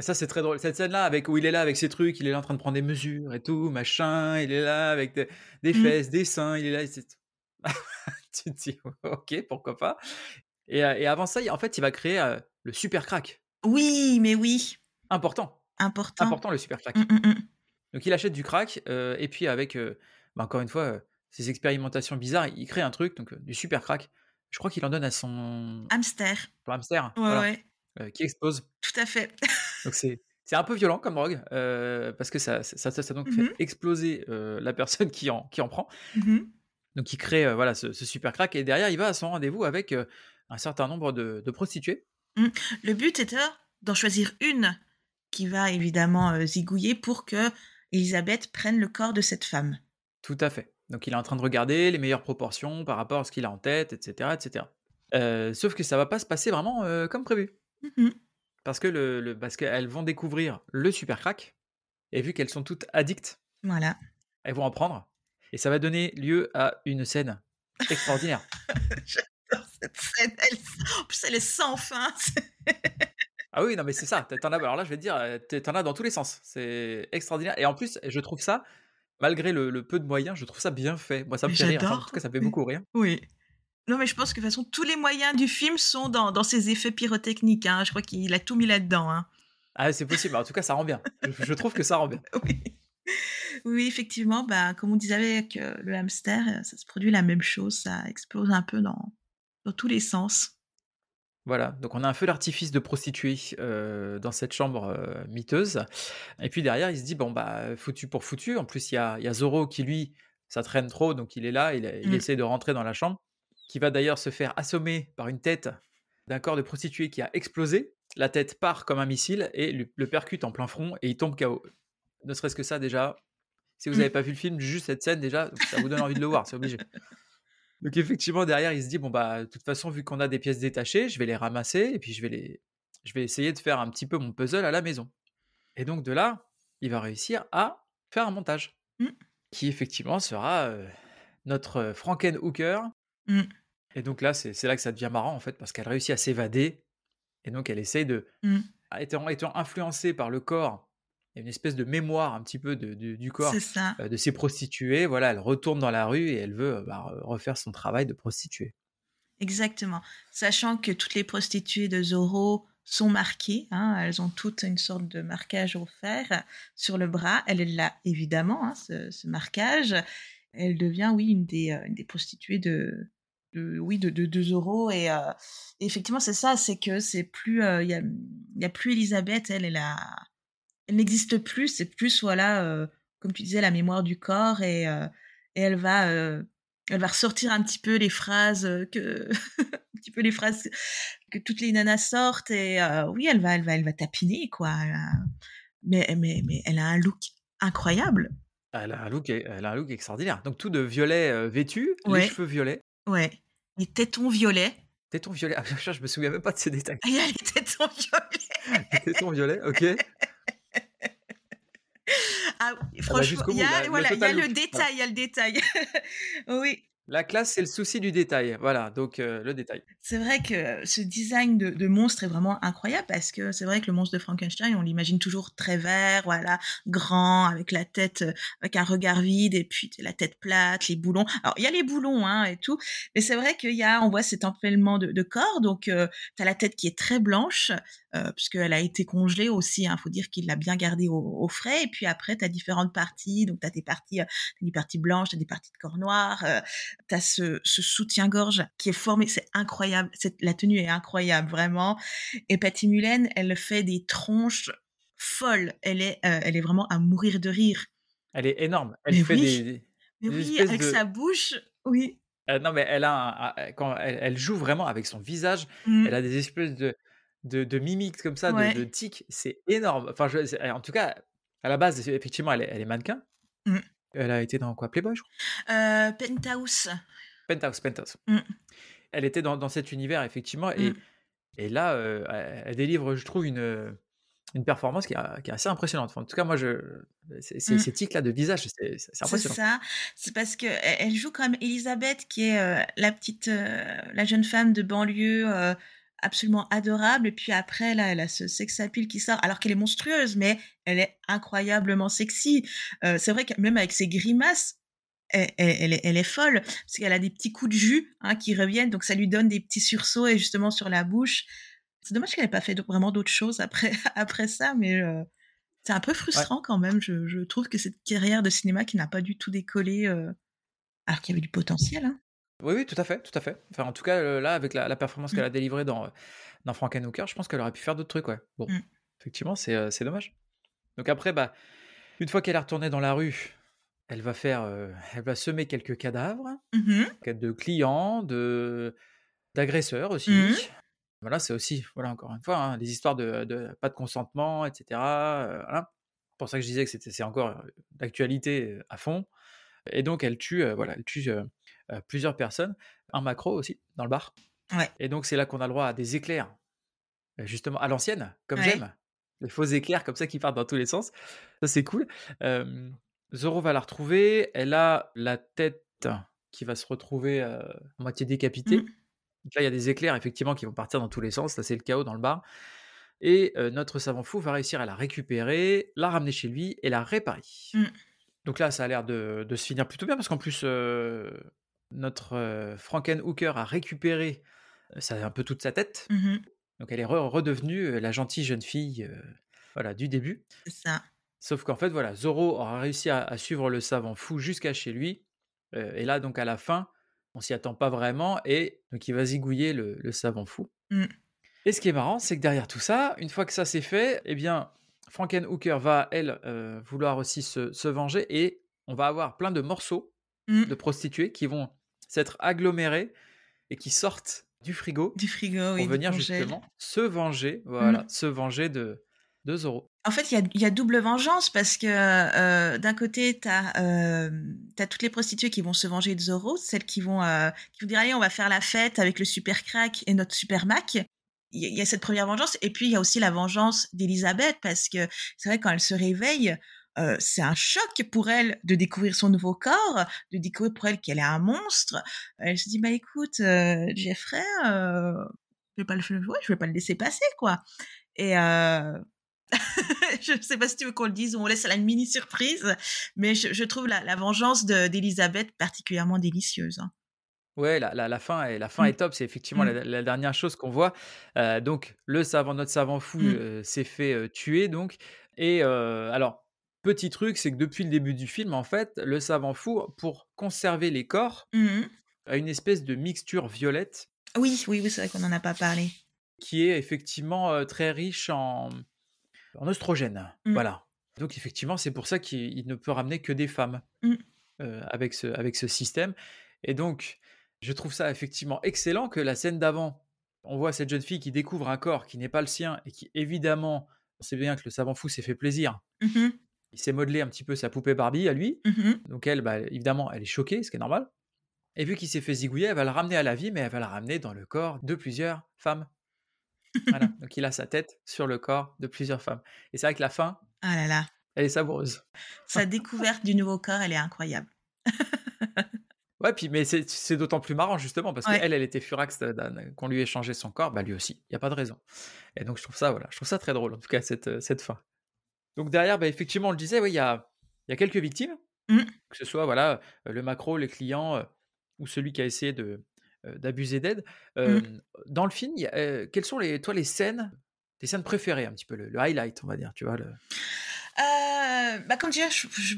ça, c'est très drôle. Cette scène-là, avec où il est là avec ses trucs, il est là en train de prendre des mesures et tout, machin. Il est là avec des, des Mmh. fesses, mmh. des seins. Il est là. tu te dis, ok, pourquoi pas? Et, et, avant ça, en fait, il va créer euh, le super crack. Oui, mais oui. Important. Important. Important, le super crack. Mmh, mmh, Donc, il achète du crack. Et puis, avec, bah, encore une fois, ces expérimentations bizarres, il crée un truc, donc du super crack. Je crois qu'il en donne à son hamster. Son hamster. Ouais, voilà. ouais. Euh, qui explose. Tout à fait. donc c'est c'est un peu violent comme drogue euh, parce que ça ça, ça, ça donc mmh fait exploser euh, la personne qui en qui en prend. Mmh donc il crée euh, voilà ce, ce, super crack et derrière il va à son rendez-vous avec un certain nombre de, de prostituées. Mmh. Le but était d'en choisir une qui va évidemment zigouiller pour que Elisabeth prenne le corps de cette femme. Tout à fait. Donc il est en train de regarder les meilleures proportions par rapport à ce qu'il a en tête, etc., etc. Heu, sauf que ça va pas se passer vraiment, heu, comme prévu. Mmh Parce que le le parce qu'elles vont découvrir le super crack et vu qu'elles sont toutes addictes, Voilà. elles vont en prendre et ça va donner lieu à une scène extraordinaire. J'adore cette scène, elle en plus elle est sans fin. Ah oui, non mais c'est ça, tu en as alors là je vais te dire, heu, tu en as dans tous les sens. C'est extraordinaire et en plus, je trouve ça, malgré le le peu de moyens, je trouve ça bien fait. Moi ça me fait rire, enfin en tout cas ça me fait beaucoup rire. Oui. Non, mais je pense que de toute façon, tous les moyens du film sont dans, dans ses effets pyrotechniques. hein. Je crois qu'il a tout mis là-dedans. hein. Ah c'est possible, en tout cas ça rend bien. Je je trouve que ça rend bien. Oui. Oui, effectivement, bah, comme on disait avec euh, le hamster, euh, ça se produit la même chose. Ça explose un peu dans, dans tous les sens. Voilà, donc on a un feu d'artifice de prostituée, heu, dans cette chambre, heu, miteuse et puis derrière, il se dit: «Bon, bah, foutu pour foutu». En plus, il y a y a Zorro qui lui, ça traîne trop, donc il est là, il il Mm. essaie de rentrer dans la chambre, qui va d'ailleurs se faire assommer par une tête d'un corps de prostituée qui a explosé. La tête part comme un missile et le le percute en plein front et il tombe KO. Ne serait-ce que ça déjà, si vous Mm. n'avez pas vu le film, juste cette scène déjà, ça vous donne envie de le voir, c'est obligé. Donc effectivement, derrière, il se dit: «Bon, bah, de toute façon, vu qu'on a des pièces détachées, je vais les ramasser et puis je vais les je vais essayer de faire un petit peu mon puzzle à la maison» et donc de là, il va réussir à faire un montage Mm. qui effectivement sera, notre, heu, Frankenhooker Mm. et donc là, c'est là que ça devient marrant, en fait, parce qu'elle réussit à s'évader et donc elle essaye de Mm. étant étant influencée par le corps, y a une espèce de mémoire un petit peu de de du corps, ça. heu, de ces prostituées, voilà, elle retourne dans la rue et elle veut, heu, bah, re refaire son travail de prostituée. Exactement. Sachant que toutes les prostituées de Zorro sont marquées, hein, elles ont toutes une sorte de marquage au fer sur le bras. Elle, l'a évidemment, hein, ce, ce marquage. Elle devient, oui, une des, euh, une des prostituées de, de, oui, de, de, de Zorro. Et, euh, et effectivement, c'est ça, c'est que c'est plus, euh, il y, a, y a plus Elisabeth, elle, elle, a, elle n'existe plus. C'est plus, voilà, euh, comme tu disais, la mémoire du corps et, euh, et elle va euh, elle va ressortir un petit peu les phrases que un petit peu les phrases que toutes les nanas sortent et oui elle va elle va elle va tapiner quoi mais mais mais elle a un look incroyable Elle a un look elle a un look extraordinaire. Donc tout de violet, vêtu, les Ouais. cheveux violets, ouais les tétons violets tétons violets. Ah je me souviens même pas de ces détails. Ah, il y a les tétons violets Les tétons violets, OK. Ah oui, va franchement il y bout, a la le voilà il y a le détail il y a le détail. Oui La classe, c'est le souci du détail. Voilà, donc le détail. C'est vrai que ce design de, monstre est vraiment incroyable parce que c'est vrai que le monstre de Frankenstein, on l'imagine toujours très vert, voilà, grand, avec la tête, avec un regard vide et puis la tête plate, les boulons. Alors il y a les boulons hein, et tout, mais c'est vrai qu'il y a, on voit cet empêlement de, corps. Donc tu as la tête qui est très blanche puisqu'elle a été congelée aussi. Il hein, faut dire qu'il l'a bien gardée au, frais. Et puis après tu as différentes parties. Donc tu as des parties, des parties blanches, tu as des parties de corps noir. Tu as ce, ce soutien-gorge qui est formé, c'est incroyable, c'est, la tenue est incroyable, vraiment. Et Patty Mullen, elle fait des tronches folles, elle est, euh, elle est vraiment à mourir de rire. Elle est énorme. Elle Mais fait oui. des des Mais oui, avec de- sa bouche, oui. heu, non, mais elle a un quand elle elle joue vraiment avec son visage, Mm. elle a des espèces de de de mimiques comme ça, Ouais. de de tics, c'est énorme. Enfin, je en tout cas, à la base, effectivement, elle est elle est mannequin. Mm. Elle a été dans quoi? Playboy, je crois? Euh, Penthouse. Penthouse, Penthouse. Mm. Elle était dans dans cet univers effectivement et Mm. et là, heu, elle délivre, je trouve, une, heu, une performance qui est qui est assez impressionnante. Enfin, en tout cas, moi, je ces Mm. ces tics là de visage, c'est c'est c'est impressionnant. ça. C'est parce que elle elle joue quand même Elisabeth, qui est euh, la petite, euh, la jeune femme de banlieue euh, absolument adorable. Et puis après, là, elle a ce sex appeal qui sort, alors qu'elle est monstrueuse, mais elle est incroyablement sexy. Euh, c'est vrai que même avec ses grimaces, elle, elle- est, elle est folle parce qu'elle a des petits coups de jus hein, qui reviennent, donc ça lui donne des petits sursauts et justement sur la bouche. C'est dommage qu'elle n'ait pas fait vraiment d'autres choses après, après ça, mais euh, c'est un peu frustrant quand même. Je, je trouve que cette carrière de cinéma qui n'a pas du tout décollé, euh, alors qu'il y avait du potentiel. Hein. Oui, oui, tout à fait, tout à fait. Enfin, en tout cas, heu, là, avec la la performance qu'elle Mm. a délivrée dans, heu, dans Frankenhooker, je pense qu'elle aurait pu faire d'autres trucs, ouais. Bon, Mm. effectivement, c'est, heu, c'est dommage. Donc après, bah, une fois qu'elle est retournée dans la rue, elle va faire, elle va semer quelques cadavres, Mhm. de clients, de d'agresseurs aussi. Mhm. Voilà, c'est aussi, voilà, encore une fois, hein, les histoires de de pas de consentement et cetera, heu, voilà. C'est pour ça que je disais que c'était c'est encore, d'actualité, à fond. Et donc, elle tue, voilà, elle tue plusieurs personnes, un macro aussi, dans le bar. Ouais. Et donc, c'est là qu'on a le droit à des éclairs, justement, à l'ancienne, comme j'aime. Les faux éclairs comme ça qui partent dans tous les sens. Ça, c'est cool. Zoro va la retrouver. Elle a la tête qui va se retrouver à moitié décapitée. Mmh. Donc là, il y a des éclairs, effectivement, qui vont partir dans tous les sens. Là, c'est le chaos dans le bar. Et notre savant fou va réussir à la récupérer, la ramener chez lui et la réparer. Mmh. Donc là, ça a l'air de, se finir plutôt bien parce qu'en plus, notre Franken Hooker a récupéré ça un peu toute sa tête. Mmh Donc elle est redevenue la gentille jeune fille voilà, du début. C'est ça. Sauf qu'en fait, voilà, Zoro aura réussi à, suivre le savant fou jusqu'à chez lui. et là, donc à la fin, on s'y attend pas vraiment. Et donc il va zigouiller le, savant fou. Mmh. Et ce qui est marrant, c'est que derrière tout ça, une fois que ça c'est fait, eh bien, Frankenhooker va, elle, euh, vouloir aussi se, venger et on va avoir plein de morceaux mmh. de prostituées qui vont s'être agglomérés et qui sortent du frigo, du frigo pour venir justement se venger, voilà, mmh. se venger de, de Zoro. En fait, il y, a, double vengeance parce que euh, d'un côté, tu as, euh, toutes les prostituées qui vont se venger de Zoro, celles qui vont, qui vont dire Allez, on va faire la fête avec le super crack et notre super Mac il y, a cette première vengeance et puis il y a aussi la vengeance d'Elisabeth parce que c'est vrai quand elle se réveille euh, c'est un choc pour elle de découvrir son nouveau corps, de découvrir pour elle qu'elle est un monstre. Elle se dit bah écoute euh, Jeffrey, euh, je vais pas le je vais pas le laisser passer quoi. Et je ne sais pas si tu veux qu'on le dise ou on laisse à la mini surprise, mais je, trouve la, la vengeance d'Elisabeth particulièrement délicieuse. Hein. Ouais, la, la, la fin, est, la fin Mmh. est top. C'est effectivement Mmh. la, dernière chose qu'on voit. donc, le savant, notre savant fou Mmh. s'est fait tuer. Donc, et alors, petit truc, c'est que depuis le début du film, en fait, le savant fou, pour conserver les corps, Mmh a une espèce de mixture violette Oui, oui, oui, c'est vrai qu'on n'en a pas parlé. qui est effectivement très riche en, en oestrogène. Mmh. Voilà. Donc, effectivement, c'est pour ça qu'il ne peut ramener que des femmes Mmh. avec, ce, avec ce système. Et donc, je trouve ça effectivement excellent que la scène d'avant, on voit cette jeune fille qui découvre un corps qui n'est pas le sien et qui évidemment, on sait bien que le savant fou s'est fait plaisir. Il s'est modelé un petit peu sa poupée Barbie à lui. mmh Donc elle, bah, évidemment, elle est choquée, ce qui est normal. Et vu qu'il s'est fait zigouiller, elle va le ramener à la vie, mais elle va le ramener dans le corps de plusieurs femmes. voilà. Donc il a sa tête sur le corps de plusieurs femmes. Et c'est vrai que la fin, ah là là. elle est savoureuse. Sa découverte du nouveau corps, elle est incroyable. Ouais, puis mais c'est d'autant plus marrant justement parce qu'elle, elle était furax qu'on lui ait changé son corps, bah lui aussi, il y a pas de raison. Et donc je trouve ça voilà, je trouve ça très drôle en tout cas cette, cette fin. Donc derrière, bah, effectivement, on le disait, il y a, y a quelques victimes, mmh. que ce soit voilà euh, le macro, le client euh, ou celui qui a essayé de d'abuser d'aide. Mmh. Dans le film, quelles sont les toi les scènes, tes scènes préférées un petit peu le, highlight, on va dire, tu vois le... bah comme tu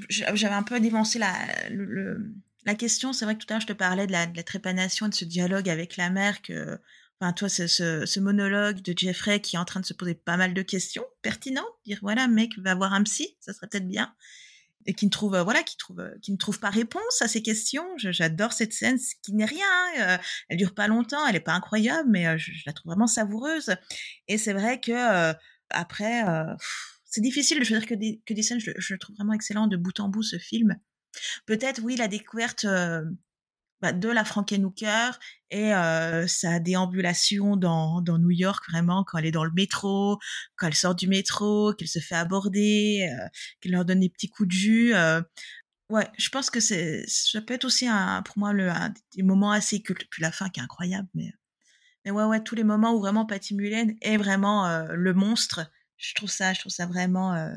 j'avais un peu dévancé la, le la question, c'est vrai que tout à l'heure, je te parlais de la, de la trépanation, de ce dialogue avec la mère, que, enfin, toi, ce, monologue de Jeffrey qui est en train de se poser pas mal de questions pertinentes, dire, voilà, mec, va voir un psy, ça serait peut-être bien, et qui ne trouve, voilà, qui trouve, qui ne trouve pas réponse à ces questions. J'adore cette scène, ce qui n'est rien, hein, euh, elle dure pas longtemps, elle est pas incroyable, mais euh, je, la trouve vraiment savoureuse. Et c'est vrai que, euh, après, c'est difficile de choisir que des, que des scènes, je, je le trouve vraiment excellent de bout en bout, ce film. Peut-être, oui, la découverte bah, de la Frankenhooker et sa déambulation dans, dans, New York, vraiment, quand elle est dans le métro, quand elle sort du métro, qu'elle se fait aborder, qu'elle leur donne des petits coups de jus. ouais, je pense que c'est, ça peut être aussi un, pour moi le, un des moments assez cultes. Puis la fin qui est incroyable, mais, mais ouais, ouais, tous les moments où vraiment Patty Mullen est vraiment le monstre, je trouve ça, je trouve ça vraiment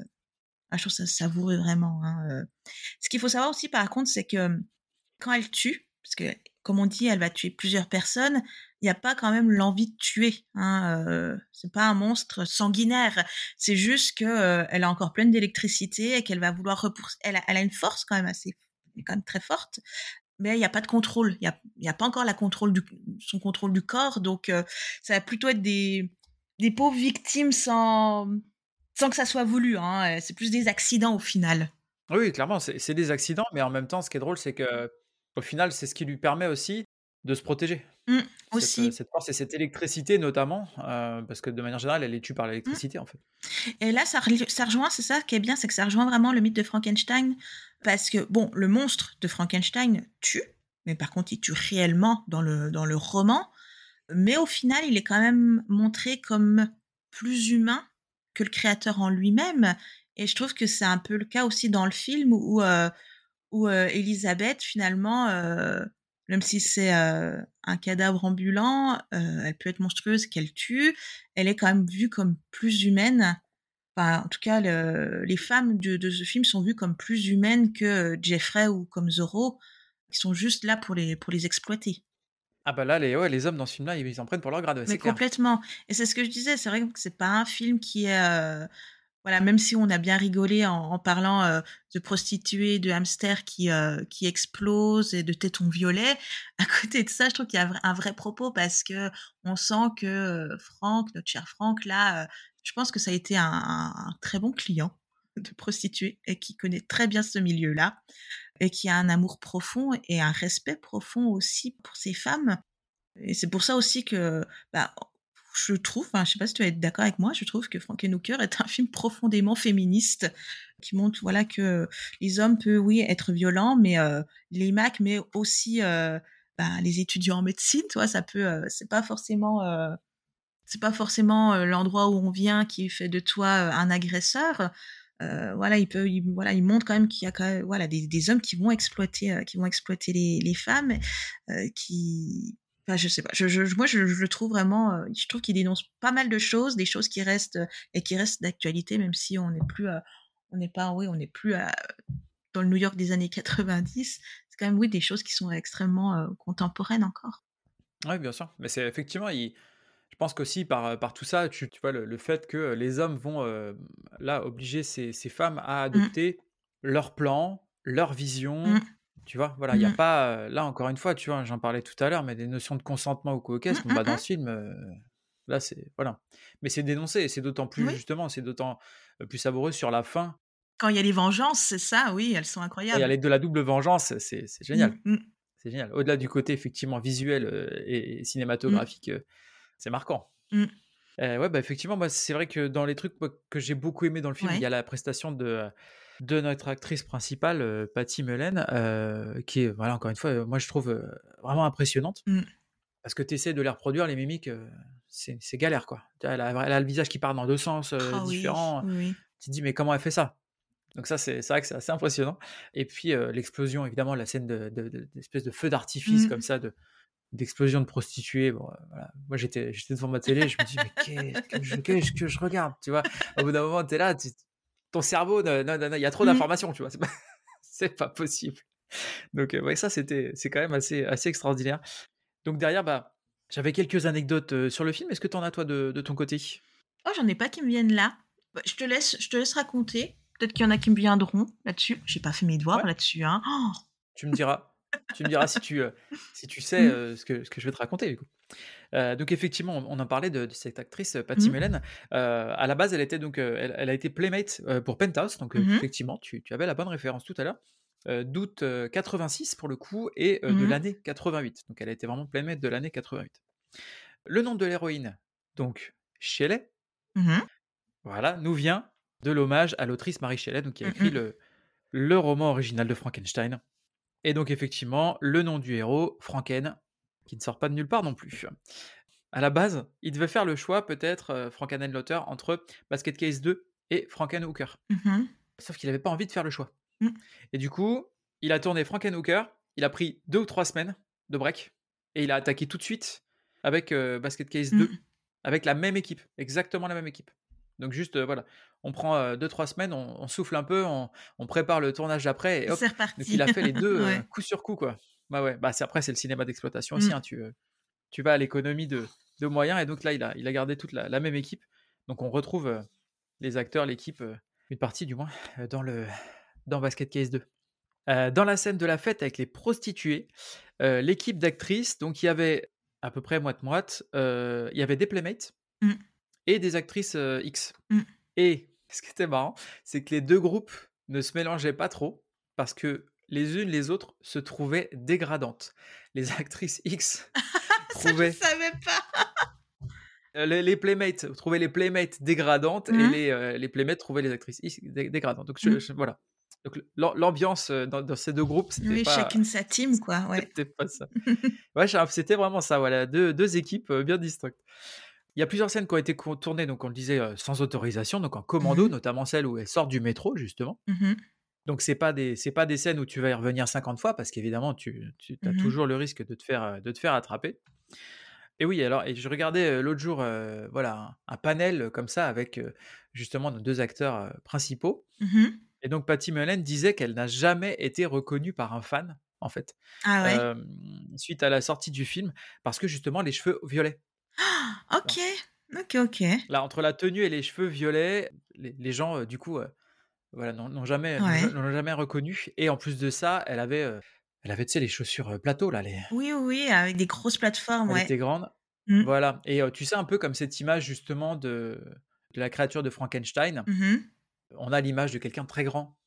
ah, je trouve ça savoureux vraiment. Hein, euh. Ce qu'il faut savoir aussi, par contre, c'est que quand elle tue, parce que comme on dit, elle va tuer plusieurs personnes, il n'y a pas quand même l'envie de tuer. Hein, euh, c'est pas un monstre sanguinaire. C'est juste que euh, elle a encore pleine d'électricité et qu'elle va vouloir repousser. Elle a, une force quand même assez, quand même très forte. Mais il n'y a pas de contrôle. Il n'y a, pas encore la contrôle du, son contrôle du corps. Donc, ça va plutôt être des, des pauvres victimes sans, sans que ça soit voulu. Hein, c'est plus des accidents au final. Oui, clairement, c'est des accidents, mais en même temps, ce qui est drôle, c'est que au final, c'est ce qui lui permet aussi de se protéger. Mmh, Cette, aussi. cette force et cette électricité notamment, heu, parce que de manière générale, elle les tue par Mmh. l'électricité, en fait. Et là, ça rejoint c'est ça qui est bien, c'est que ça rejoint vraiment le mythe de Frankenstein parce que, bon, le monstre de Frankenstein tue, mais par contre, il tue réellement dans le dans le roman, mais au final, il est quand même montré comme plus humain que le créateur en lui-même et je trouve que c'est un peu le cas aussi dans le film où, heu où, heu, Élisabeth finalement, heu, même si c'est, heu, un cadavre ambulant, elle peut être monstrueuse, qu'elle tue, elle est quand même vue comme plus humaine. Enfin, en tout cas, le les femmes de de ce film sont vues comme plus humaines que, Jeffrey ou comme Zorro, qui sont juste là pour les pour les exploiter. Ah bah là, les ouais, les hommes dans ce film-là, ils en prennent pour leur grade, ouais, Mais clair. complètement et c'est ce que je disais, c'est vrai que c'est pas un film qui est, voilà, même si on a bien rigolé en parlant, heu, de prostituées, de hamsters qui, heu, qui explosent et de tétons violets. À côté de ça, je trouve qu'il y a un vrai propos parce qu'on sent que, heu, Franck, notre cher Franck là, je pense que ça a été un très bon client de prostituées et qui connaît très bien ce milieu-là et qui a un amour profond et un respect profond aussi pour ces femmes et c'est pour ça aussi que, bah, je trouve, enfin, je sais pas si tu vas être d'accord avec moi, je trouve que Frankenhooker est un film profondément féministe qui montre, voilà, que les hommes peuvent, oui, être violents, mais heu, les Mac, mais aussi, heu, bah, les étudiants en médecine, tu vois? Ça peut, heu, c'est pas forcément, c'est pas forcément, l'endroit où on vient qui fait de toi, un agresseur. Voilà, il peut il voilà, il montre quand même qu'il y a voilà, des hommes qui vont exploiter, qui vont exploiter les femmes, qui enfin, je sais pas, je je moi, je je le trouve vraiment, heu, je trouve qu'il dénonce pas mal de choses, des choses qui restent, heu et qui restent d'actualité, même si on n'est plus, heu, on n'est pas oui, on n'est plus, dans le New York des années 90. C'est quand même, oui, des choses qui sont extrêmement, contemporaines encore. Ouais, bien sûr, mais c'est effectivement, il je pense qu'aussi par, par tout ça, tu tu vois le le fait que, les hommes vont, là, obliger ces ces femmes à Mmh. adopter leur plan, leur Mmh. Tu vois? Voilà, il y a Mmh. pas, là, encore une fois, tu vois, j'en parlais tout à l'heure, mais des notions de consentement ou ou Mmh, mmh bah, dans ce film, là, c'est voilà. Mais c'est dénoncé et c'est d'autant plus Oui. justement, c'est d'autant, plus savoureux sur la fin. Quand il y a les vengeances, c'est ça, oui, elles sont Quand il y a incroyables. les de la double vengeance, c'est génial. C'est génial. Au-delà du côté effectivement visuel, et et cinématographique, c'est marquant. Heu, ouais, bah, effectivement, moi, c'est vrai que dans les trucs, moi, que j'ai beaucoup aimé dans le film, il y a la prestation de, de notre actrice principale, heu, Patty Mullen, heu, qui est, voilà, encore une fois, heu, moi, je trouve, vraiment impressionnante. Mmh. Parce que tu essaies de les reproduire, les mimiques, c'est c'est galère, quoi. Elle a elle a le visage qui part dans 2 sens, Ah différents. oui, oui. Tu te dis: «Mais comment elle fait ça?» donc ça, c'est c'est vrai que c'est assez impressionnant et puis, l'explosion, évidemment, la scène de de de d'espèce de feu d'artifice comme Mmh. ça, de d'explosion de prostituées, bon, voilà. Moi, j'étais j'étais devant ma télé, je me dis: «Mais qu'est-ce que je qu'est-ce que je regarde?» tu vois? Au bout d'un moment, tu es là, tu ton cerveau ne non, non, non, il y a trop Mmh. d'informations, tu vois? C'est pas possible. Donc, heu, ouais, ça, c'était c'est quand même assez assez extraordinaire. Donc derrière, bah, j'avais quelques anecdotes, heu, sur le film. Est-ce que tu en as toi de de ton côté? Oh, j'en ai pas qui me viennent là. Bah, je te laisse je te laisse raconter. Peut-être qu'il y en a qui me viendront là-dessus. J'ai pas fait mes devoirs Ouais, là-dessus, hein. tu me diras. Tu me diras si tu, heu, si tu sais, Mmh. heu, ce que ce que je vais te raconter, du coup. Donc effectivement, on on en parlait de de cette actrice, Patty Mmh. À la base, elle était donc, elle elle a été playmate, pour Penthouse, donc, Mmh mh. effectivement, tu tu avais la bonne référence tout à l'heure, heu, d'août, heu, 86 pour le coup et de Mmh mh. l'année 88. Donc elle a été vraiment playmate de l'année 88. Le nom de l'héroïne, donc Shelley, Mmh mh. voilà, nous vient de l'hommage à l'autrice Mary Shelley, donc qui a écrit le le roman original de Frankenstein et donc effectivement, le nom du héros, Franken, qui ne sort pas de nulle part non plus. À la base, il devait faire le choix peut-être, heu, Frank Adenauer, entre Basket Case 2 et Frankenhooker. Mmh mh. Sauf qu'il avait pas envie de faire le choix Mmh. et du coup, il a tourné Frankenhooker, il a pris 2 ou 3 semaines de break et il a attaqué tout de suite avec, heu, Basket Case Mmh. 2, avec la même équipe, exactement la même équipe. Donc juste, heu, voilà, on prend, heu, 2-3 semaines, on on souffle un peu, on on prépare le tournage d'après et hop, donc il a fait les 2, heu, Ouais. coup sur coup, quoi. Bah, ouais, bah, c'est après c'est le cinéma d'exploitation aussi, Mmh. hein, tu, tu vas à l'économie de de moyens et donc là, il a il a gardé toute la la même équipe. Donc on retrouve, les acteurs, l'équipe, une partie du moins, dans le dans Basket Case 2. Heu, dans la scène de la fête avec les prostituées, l'équipe d'actrices, donc il y avait à peu près moite-moite, heu, il y avait des playmates Mmh. et des actrices, X Mmh. et ce qui était marrant, c'est que les 2 groupes ne se mélangeaient pas trop parce que les unes les autres se trouvaient dégradantes. Les actrices X Ça, je trouvaient savais pas. euh, les, les playmates trouvaient les playmates dégradantes et Mhm. les, euh, les playmates trouvaient les actrices X dé- dégradantes. Donc je- je- voilà. Donc l'am- l'ambiance euh, dans, dans ces deux groupes, c'était Oui, pas, chacune sa team, quoi. Ouais. c'était pas ça. Ouais, c'était vraiment ça. Voilà, deux, deux équipes euh, bien distinctes. Il y a plusieurs scènes qui ont été tournées, donc on le disait, euh, sans autorisation, donc en commando, Mhm. notamment celle où elle sort du métro, justement. Donc c'est pas des c'est pas des scènes où tu vas y revenir 50 fois parce qu'évidemment tu, tu as Mhm. toujours le risque de te faire euh, de te faire attraper. Et oui, alors et je regardais l'autre jour euh, voilà un, un panel comme ça avec euh, justement nos deux acteurs euh, principaux Mhm. et donc Patty Mullen disait qu'elle n'a jamais été reconnue par un fan en fait Ah ouais. suite à la sortie du film parce que justement les cheveux violets. Ah, ok. Ok, ok. Là entre la tenue et les cheveux violets, les, les gens du coup voilà n'ont jamais Ouais. n'ont jamais reconnu et en plus de ça, elle avait euh, elle avait tu sais les chaussures plateau là les Oui, oui, avec des grosses plateformes, Elle ouais. était grande. Mm. Voilà. Et euh, tu sais, un peu comme cette image justement de, de la créature de Frankenstein, Mhm. on a l'image de quelqu'un très grand.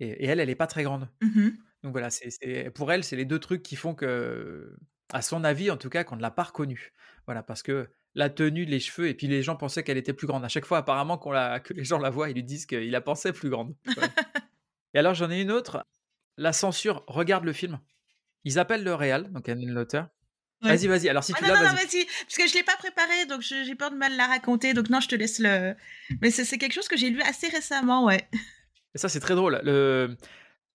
Et, et elle, elle n'est pas très grande. Mhm. Donc voilà, c'est- pour elle, c'est les deux trucs qui font que, à son avis en tout cas, qu'on ne l'a pas reconnue. Voilà, parce que la tenue, les cheveux, et puis les gens pensaient qu'elle était plus grande. À chaque fois, apparemment, qu'on la, que les gens la voient, ils lui disent qu'il la pensait plus grande. Et alors, j'en ai une autre. La censure, regarde le film. Ils appellent le réal, donc Anne l'auteur. Ouais. Vas-y, vas-y. Alors, si Ah tu non, l'as, non, non, vas-y. vas-y. Parce que je ne l'ai pas préparé, donc je- j'ai peur de mal la raconter. Donc non, je te laisse le. Mais c'est c'est quelque chose que j'ai lu assez récemment, ouais. Et ça, c'est très drôle. Le...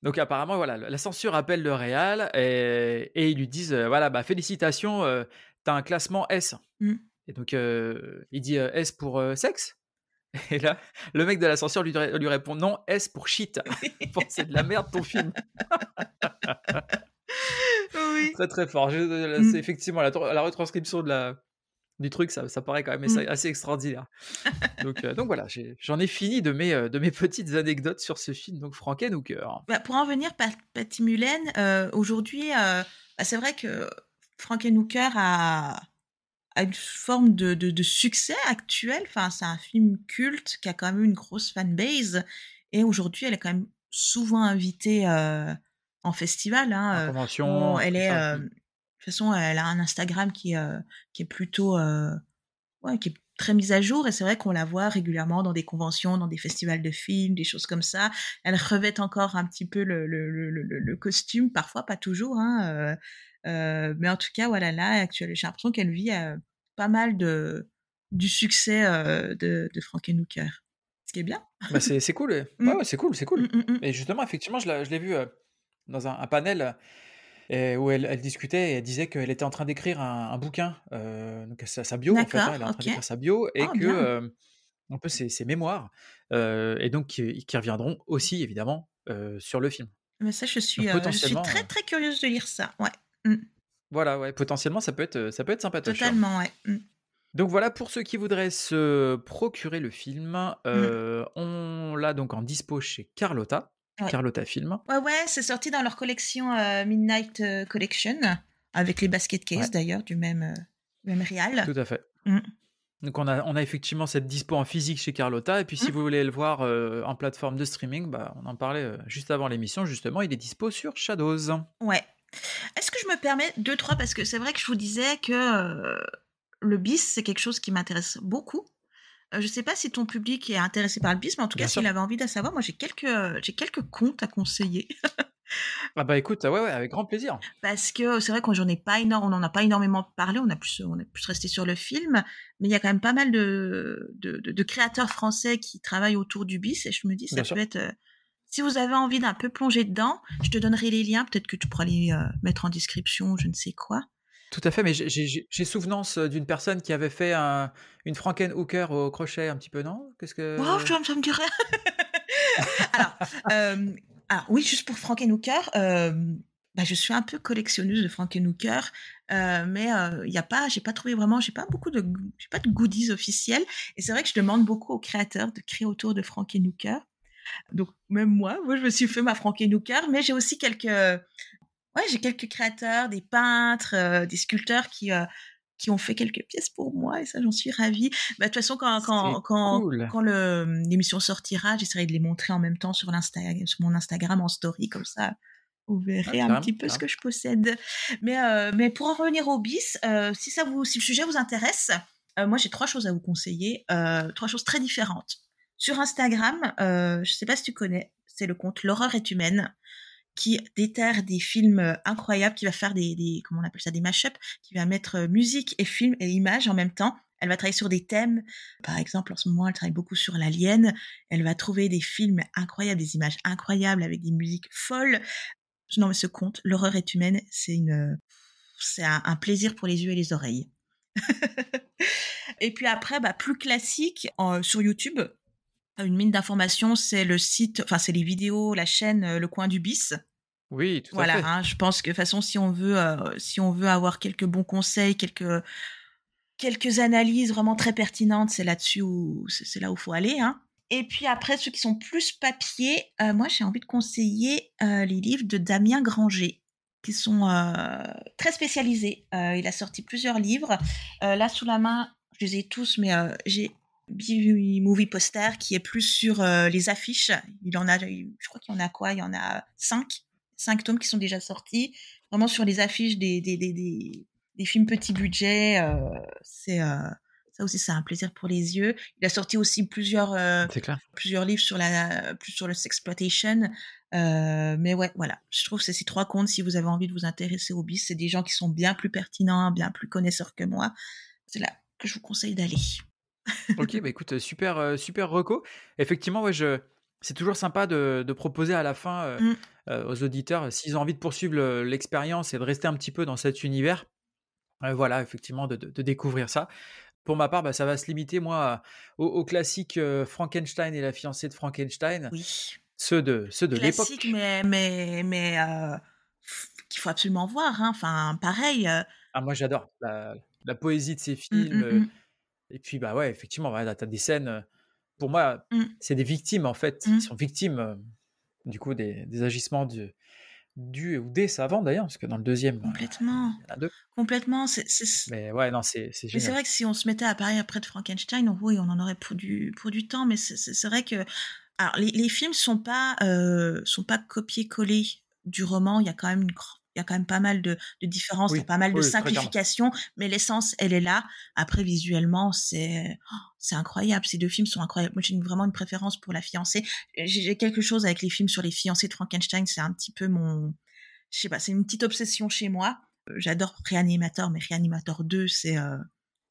Donc, apparemment, voilà, la censure appelle le Real et, et ils lui disent euh, voilà, bah, félicitations, euh, t'as un classement S. Mm. Et donc, il dit S pour sexe? Et là, le mec de la censure lui, lui répond non, S pour shit? C'est de la merde ton film. oui. Très, très fort. Mm. c'est effectivement la, la retranscription de la, du truc, ça, ça paraît quand même assez, Mm. assez extraordinaire. donc, euh, donc voilà, j'en ai, fini de mes, de mes petites anecdotes sur ce film, donc Frankenhooker. Bah, pour en venir, Pat- Patty Mullen, euh, aujourd'hui, euh, bah, c'est vrai que Frankenhooker a, a une forme de, de, de succès actuel. Enfin, c'est un film culte qui a quand même une grosse fanbase. Et aujourd'hui, elle est quand même souvent invitée euh, en festival. Hein, euh, convention. Elle est, euh, de toute façon, elle a un Instagram qui, euh, qui est plutôt, ouais, qui est très mise à jour. Et c'est vrai qu'on la voit régulièrement dans des conventions, dans des festivals de films, des choses comme ça. Elle revêt encore un petit peu le, le, le, costume, parfois pas toujours. Hein, mais en tout cas, voilà, là, actuellement, j'ai l'impression qu'elle vit euh, pas mal de du succès euh, de, de Frankenhooker. Ce qui est bien. Bah, c'est cool. Mm. Ouais, ouais, c'est cool, c'est cool. Mm, mm. Et justement, effectivement, je l'ai vu euh, dans un, un panel euh, et où elle, elle discutait et elle disait qu'elle était en train d'écrire un, un bouquin, euh, donc sa, sa bio en fait, hein, elle est en train d'écrire sa bio et Ah, que euh, un peu ses, ses mémoires euh, et donc qui, qui reviendront aussi évidemment euh, sur le film. Mais ça, je suis, euh, je suis très, euh, très curieuse de lire ça. Ouais. Mm. Voilà, ouais, potentiellement ça peut être ça peut être sympatoche. hein. Totalement, ouais. Mm. Donc voilà pour ceux qui voudraient se procurer le film, euh, on l'a donc en dispo chez Carlotta, Ouais. Carlotta Film. Ouais, ouais, c'est sorti dans leur collection euh, Midnight euh, Collection, avec les basket case Ouais. d'ailleurs, du même, euh, même Real. Tout à fait. Mm. Donc on a, on a effectivement cette dispo en physique chez Carlotta. Et puis si Mm. vous voulez le voir euh, en plateforme de streaming, bah, on en parlait euh, juste avant l'émission, justement, il est dispo sur Shadows. Ouais. Est-ce que je me permets deux, trois, parce que c'est vrai que je vous disais que euh, le bis, c'est quelque chose qui m'intéresse beaucoup. Euh, je sais pas si ton public est intéressé par le bis, mais en tout Bien cas, s'il avait envie de savoir, moi j'ai quelques, j'ai quelques comptes à conseiller. Ah bah écoute, ouais, ouais, avec grand plaisir. Parce que c'est vrai qu'on j'en ai pas énorme, on n'en a pas énormément parlé, on a plus, on est plus resté sur le film, mais il y a quand même pas mal de, de, de- de créateurs français qui travaillent autour du bis, et je me dis, ça Bien peut sûr. être, euh, si vous avez envie d'un peu plonger dedans, je te donnerai les liens, peut-être que tu pourras les euh, mettre en description, je ne sais quoi. Tout à fait, mais j'ai- souvenance euh, d'une personne qui avait fait un- une Frankenhooker au crochet un petit peu, non? Qu'est-ce que... Wow, ça, ça me dirait. alors, euh, alors, oui, juste pour Frankenhooker, euh, bah, je suis un peu collectionneuse de Frankenhooker, euh, mais il y a pas, j'ai pas trouvé vraiment, j'ai pas beaucoup de, j'ai pas de goodies officiels, et c'est vrai que je demande beaucoup aux créateurs de créer autour de Frankenhooker. Donc même moi, moi je me suis fait ma Frankenhooker, mais j'ai aussi quelques, ouais, j'ai quelques créateurs, des peintres, euh, des sculpteurs qui euh, qui ont fait quelques pièces pour moi et ça j'en suis ravie. Bah, de toute façon quand quand quand, cool. quand le l'émission sortira, j'essaierai de les montrer en même temps sur l'insta sur mon Instagram en story comme ça. Vous verrez un petit peu ce que je possède. Mais, mais pour en revenir au bis, si, ça vous, si le sujet vous intéresse, moi j'ai trois choses à vous conseiller, trois choses très différentes. Sur Instagram, je ne sais pas si tu connais, c'est le compte L'horreur est humaine qui déterre des films incroyables, qui va faire des, des comment on appelle ça, des mash qui va mettre musique et film et images en même temps. Elle va travailler sur des thèmes. Par exemple, en ce moment, elle travaille beaucoup sur l'alien. Elle va trouver des films incroyables, des images incroyables avec des musiques folles. Non, mais ce conte, L'horreur est humaine, c'est une, c'est un, plaisir pour les yeux et les oreilles. et puis après, bah, plus classique, sur YouTube, une mine d'informations, c'est le site, enfin, c'est les vidéos, la chaîne euh, Le Coin du Bis. Oui, tout à fait. Voilà, hein, je pense que de toute façon, si on veut, euh, si on veut avoir quelques bons conseils, quelques, quelques analyses vraiment très pertinentes, c'est là-dessus où, c'est là où il faut aller, hein. Et puis après, ceux qui sont plus papier, euh, moi j'ai envie de conseiller euh, les livres de Damien Granger, qui sont euh, très spécialisés. il a sorti plusieurs livres. là sous la main, je les ai tous, mais j'ai Movie Poster qui est plus sur les affiches. Il en a, je crois qu'il y en a quoi? Il y en a cinq, cinq tomes qui sont déjà sortis, vraiment sur les affiches des, des, des, des, des films petit budget. c'est ça aussi, c'est un plaisir pour les yeux. Il a sorti aussi plusieurs, euh, plusieurs livres sur la, plus sur le sexploitation. Euh, mais ouais, voilà. Je trouve que c'est ces trois comptes, si vous avez envie de vous intéresser au bis, c'est des gens qui sont bien plus pertinents, bien plus connaisseurs que moi. C'est là que je vous conseille d'aller. Ok, bah écoute, super, euh, super reco. Effectivement, ouais, je, c'est toujours sympa de, de, proposer à la fin mmh. aux auditeurs, s'ils ont envie de poursuivre l'expérience et de rester un petit peu dans cet univers, voilà, effectivement, de, de, découvrir ça. Pour ma part, bah, ça va se limiter, moi, au, au classique Frankenstein et la fiancée de Frankenstein. Oui. Ceux de, ceux de l'époque. Classique, mais, mais, mais qu'il faut absolument voir. Hein. Enfin, pareil. Ah, moi, j'adore la, la, poésie de ces mmh, films. Mmh. Et puis, bah ouais, effectivement, tu as des scènes. Pour moi, c'est des victimes, en fait. Ils sont victimes, du coup, des, des agissements du, du ou des savants d'ailleurs, parce que dans le deuxième, complètement, il y en a deux. Complètement, c'est. Mais ouais, non, c'est Mais c'est vrai que si on se mettait à parler après de Frankenstein, oui, on en aurait pour du pour du temps, mais c'est vrai que alors les, les films sont pas euh, sont pas copiés-collés du roman. Il y a quand même une il y a quand même pas mal de, de différences, il y a pas mal de simplifications, mais l'essence, elle est là. Après, visuellement, c'est oh, c'est incroyable. Ces deux films sont incroyables. Moi, j'ai vraiment une préférence pour La fiancée. J'ai quelque chose avec les films sur les fiancés de Frankenstein. C'est un petit peu mon, je sais pas, c'est une petite obsession chez moi. Euh, j'adore Réanimateur, mais Réanimateur 2, c'est euh,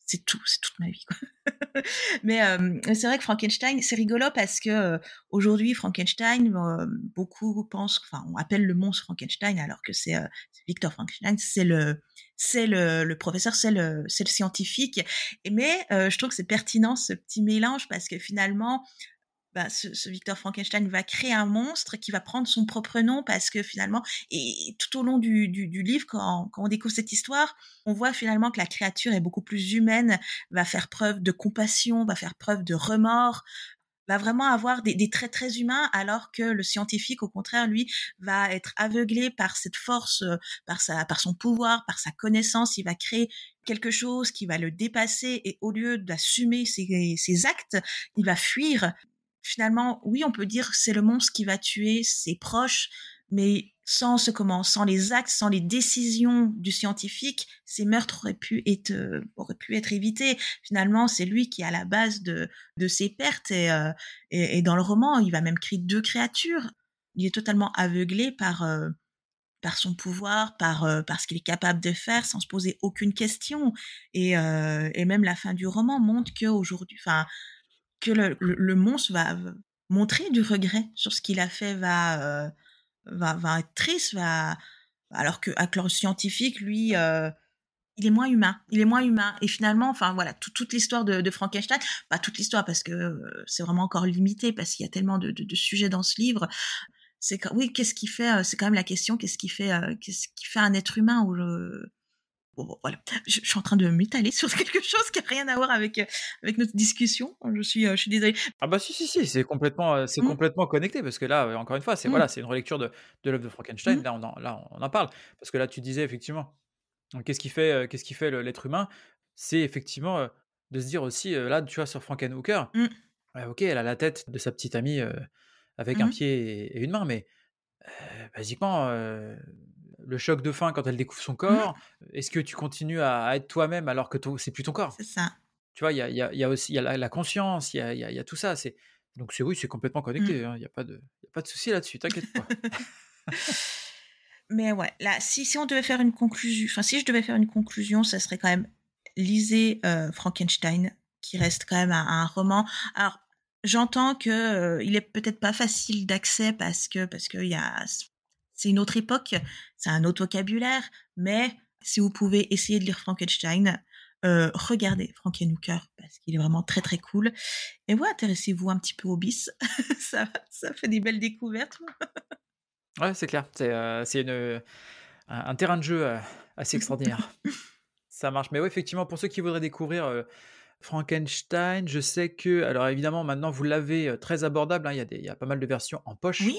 c'est tout, c'est toute ma vie. Quoi. Mais euh, c'est vrai que Frankenstein, c'est rigolo parce que euh, aujourd'hui, Frankenstein, euh, beaucoup pensent, enfin, on appelle le monstre Frankenstein alors que c'est Victor Frankenstein, c'est le, c'est le, professeur, c'est le, c'est le scientifique. Mais je trouve que c'est pertinent ce petit mélange parce que finalement, bah, ce, Victor Frankenstein va créer un monstre qui va prendre son propre nom parce que finalement, et tout au long du, du, livre, quand, quand, on découvre cette histoire, on voit finalement que la créature est beaucoup plus humaine, va faire preuve de compassion, va faire preuve de remords, va vraiment avoir des, des, traits très humains, alors que le scientifique, au contraire, lui, va être aveuglé par cette force, euh, par sa, par son pouvoir, par sa connaissance. Il va créer quelque chose qui va le dépasser et au lieu d'assumer ses, ses actes, il va fuir finalement, oui, on peut dire que c'est le monstre qui va tuer ses proches, mais sans ce comment, sans les actes, sans les décisions du scientifique, ces meurtres auraient pu être, euh, auraient pu être évités. Finalement, c'est lui qui est à la base de, de ces pertes et, euh, et, dans le roman, il va même créer deux créatures. Il est totalement aveuglé par, euh, par son pouvoir, par, par ce qu'il est capable de faire sans se poser aucune question. Et, et même la fin du roman montre qu'aujourd'hui, enfin, que le, monstre va montrer du regret sur ce qu'il a fait, va, euh, va, être triste, va, alors que le scientifique, lui, euh, il est moins humain. Il est moins humain. Et finalement, enfin voilà, toute l'histoire de, Frankenstein, pas toute l'histoire parce que euh, c'est vraiment encore limité parce qu'il y a tellement de, sujets dans ce livre. C'est oui, qu'est-ce qui fait C'est quand même la question. Qu'est-ce qui fait Qu'est-ce qui fait un être humain ou Bon, voilà, je, suis en train de m'étaler sur quelque chose qui n'a rien à voir avec, euh, avec notre discussion. Je suis, euh, je suis désolée. Ah bah si, si, si, c'est complètement, euh, c'est mmh. complètement connecté parce que là, encore une fois, c'est mmh. voilà, c'est une relecture de, de l'œuvre de Frankenstein. Mmh. Là, on en, là, on en parle parce que là, tu disais effectivement, qu'est-ce qui fait, qu'est-ce qui fait l'être humain? C'est effectivement de se dire aussi, là, tu vois, sur Frankenhooker, ok, elle a la tête de sa petite amie avec un pied et, une main, mais basiquement, le choc de fin quand elle découvre son Mmh. corps, est-ce que tu continues à à être toi-même alors que c'est plus ton corps? C'est ça. Tu vois? Il y a y a il y a aussi y a la la conscience, il y a il y a il y a tout ça, c'est donc c'est oui, c'est complètement Mmh. connecté, hein, il y a pas de il y a pas de souci là-dessus, t'inquiète pas. Mais ouais, là, si si on devait faire une conclusion enfin, si je devais faire une conclusion, ça serait quand même lisez, heu, Frankenstein, qui reste quand même un un roman. Alors, j'entends que, heu, il est peut-être pas facile d'accès parce que parce qu'il y a c'est une autre époque, c'est un autre vocabulaire, mais si vous pouvez essayer de lire Frankenstein, heu, regardez Frankenhooker parce qu'il est vraiment très, très cool et ouais, intéressez-vous un petit peu au bis, ça ça fait des belles découvertes. Ouais, c'est clair, c'est, heu, un terrain de jeu, heu, assez extraordinaire. Ça marche, mais ouais, effectivement, pour ceux qui voudraient découvrir, Frankenstein, je sais que alors évidemment, maintenant, vous l'avez, très abordable, hein, il y a des il y a pas mal de versions en poche Oui.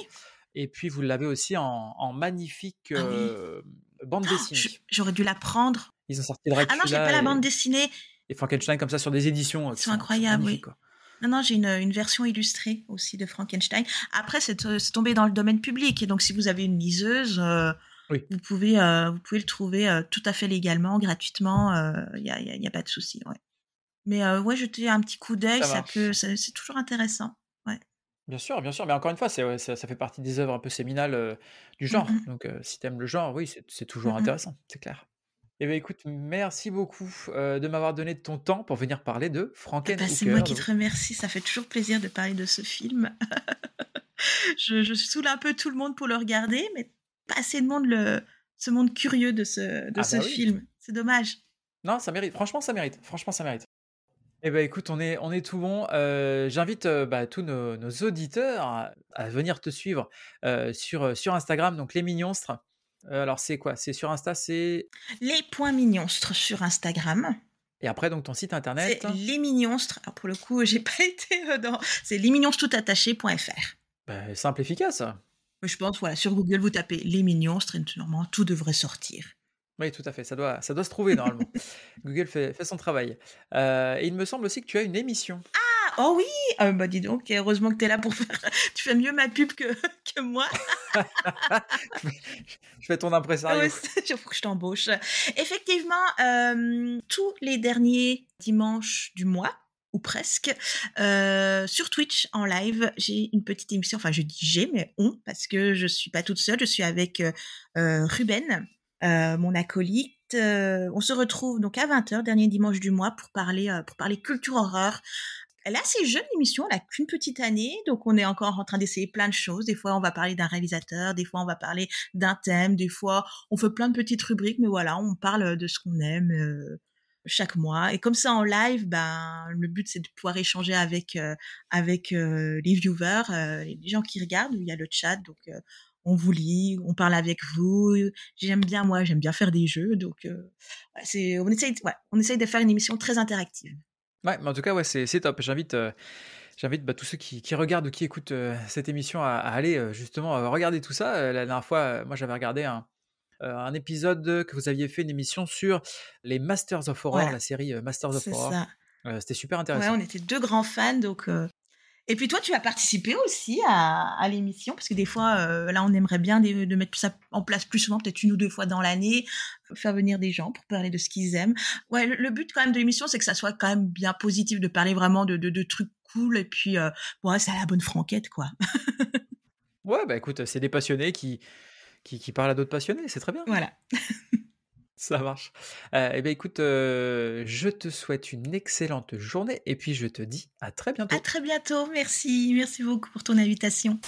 Et puis vous l'avez aussi en en magnifique, Ah oui. hem, bande Oh, dessinée. j'aurais dû la prendre. Ils ont sorti Ah non, j'ai pas Dracula la bande et dessinée. et Frankenstein comme ça sur des éditions, Ils sont sont sont incroyables, magnifiques, oui. quoi. Non, non, j'ai une, une version illustrée aussi de Frankenstein. Après, c'est to c'est tombé dans le domaine public et donc si vous avez une liseuse, Oui. vous pouvez, vous pouvez le trouver, tout à fait légalement, gratuitement, il y a y a il y a pas de souci, ouais. Mais ouais, jeter un petit coup d'œil, Ça ça marche. peut c'est c'est toujours intéressant. Bien sûr, bien sûr, mais encore une fois, c'est ouais, ça ça fait partie des œuvres un peu séminales, du Mmh genre, mh. donc si tu aimes le genre, oui, c'est c'est Mmh toujours mh. intéressant, c'est clair. Eh beh, écoute, merci beaucoup, de m'avoir donné de ton temps pour venir parler de Eh bah, c'est moi Frankenhooker, qui te donc remercie, ça fait toujours plaisir de parler de ce film. Je je saoule un peu tout le monde pour le regarder, mais pas assez de monde le ce monde curieux de ce de Ah ce bah, oui. film. C'est dommage. Non, ça mérite, franchement, ça mérite, franchement, ça mérite. Eh bah, écoute, on est on est tout bon, heu, j'invite, heu, bah, tous nos nos auditeurs à à venir te suivre, heu, sur, sur Instagram, donc Les Mignonstres. Alors c'est quoi? C'est sur Insta, c'est Les points mignonstres sur Instagram. et après donc ton site C'est internet? les mignonstres. Alors pour le coup, j'ai pas été, dans c'est lesmignonstoutattaché.fr. Bah, simple, efficace. Je pense, voilà, sur Google, vous tapez les mignonstres et normalement tout devrait sortir. Oui, tout à fait, ça doit ça doit se trouver normalement. Google fait fait son travail. Heu, et il me semble aussi que tu as une émission. Ah! Oh oui! Ah bah, dis donc, heureusement que tu es là pour faire tu fais mieux ma pub que que moi. Je fais ton impresario. c'est il faut que je t'embauche. Effectivement, hem, tous les derniers dimanches du mois, ou presque, sur Twitch en live, j'ai une petite émission, enfin je dis j'ai, mais on, parce que je suis pas toute seule, je suis avec, Ruben, heu, mon acolyte. Heu, on se retrouve donc à 20:00, dernier dimanche du mois pour parler, heu, pour parler culture horreur. Elle est assez jeune l'émission, elle a qu'une petite année, donc on est encore en train d'essayer plein de choses. Des fois, on va parler d'un réalisateur, des fois on va parler d'un thème, des fois on fait plein de petites rubriques, mais voilà, on parle de ce qu'on aime euh, chaque mois. Et comme ça en live, ben le but c'est de pouvoir échanger avec euh, avec euh, les viewers, euh, les gens qui regardent. Il y a le chat, donc euh, on vous lit, on parle avec vous. J'aime bien moi, j'aime bien faire des jeux, donc euh, c'est on essaye, ouais, on essaye de faire une émission très interactive. Ouais, mais en tout cas, ouais, c'est top. J'invite, heu, j'invite, bah, tous ceux qui qui regardent ou qui écoutent, heu, cette émission à à aller, justement, regarder tout ça. La dernière fois, moi, j'avais regardé un, épisode, que vous aviez fait une émission sur les Masters of Horror, la série, Masters of Horror. c'était super Ouais, intéressant. on était 2 grands fans, donc et puis toi, tu as participé aussi à à l'émission parce que des fois, heu, là, on aimerait bien des de mettre ça en place plus souvent, peut-être 1 ou 2 fois dans l'année, faire venir des gens pour parler de ce qu'ils aiment. Ouais, le le but quand même de l'émission, c'est que ça soit quand même bien positif, de parler vraiment de de de trucs cool et puis, heu, ouais, c'est à la bonne franquette, quoi. Ouais, bah, écoute, c'est des passionnés qui qui qui parlent à d'autres passionnés, c'est très bien. Voilà. Ça marche. Heu, et bah, écoute, heu, je te souhaite une excellente journée et puis je te dis à très À bientôt. très bientôt, merci, merci beaucoup pour ton invitation.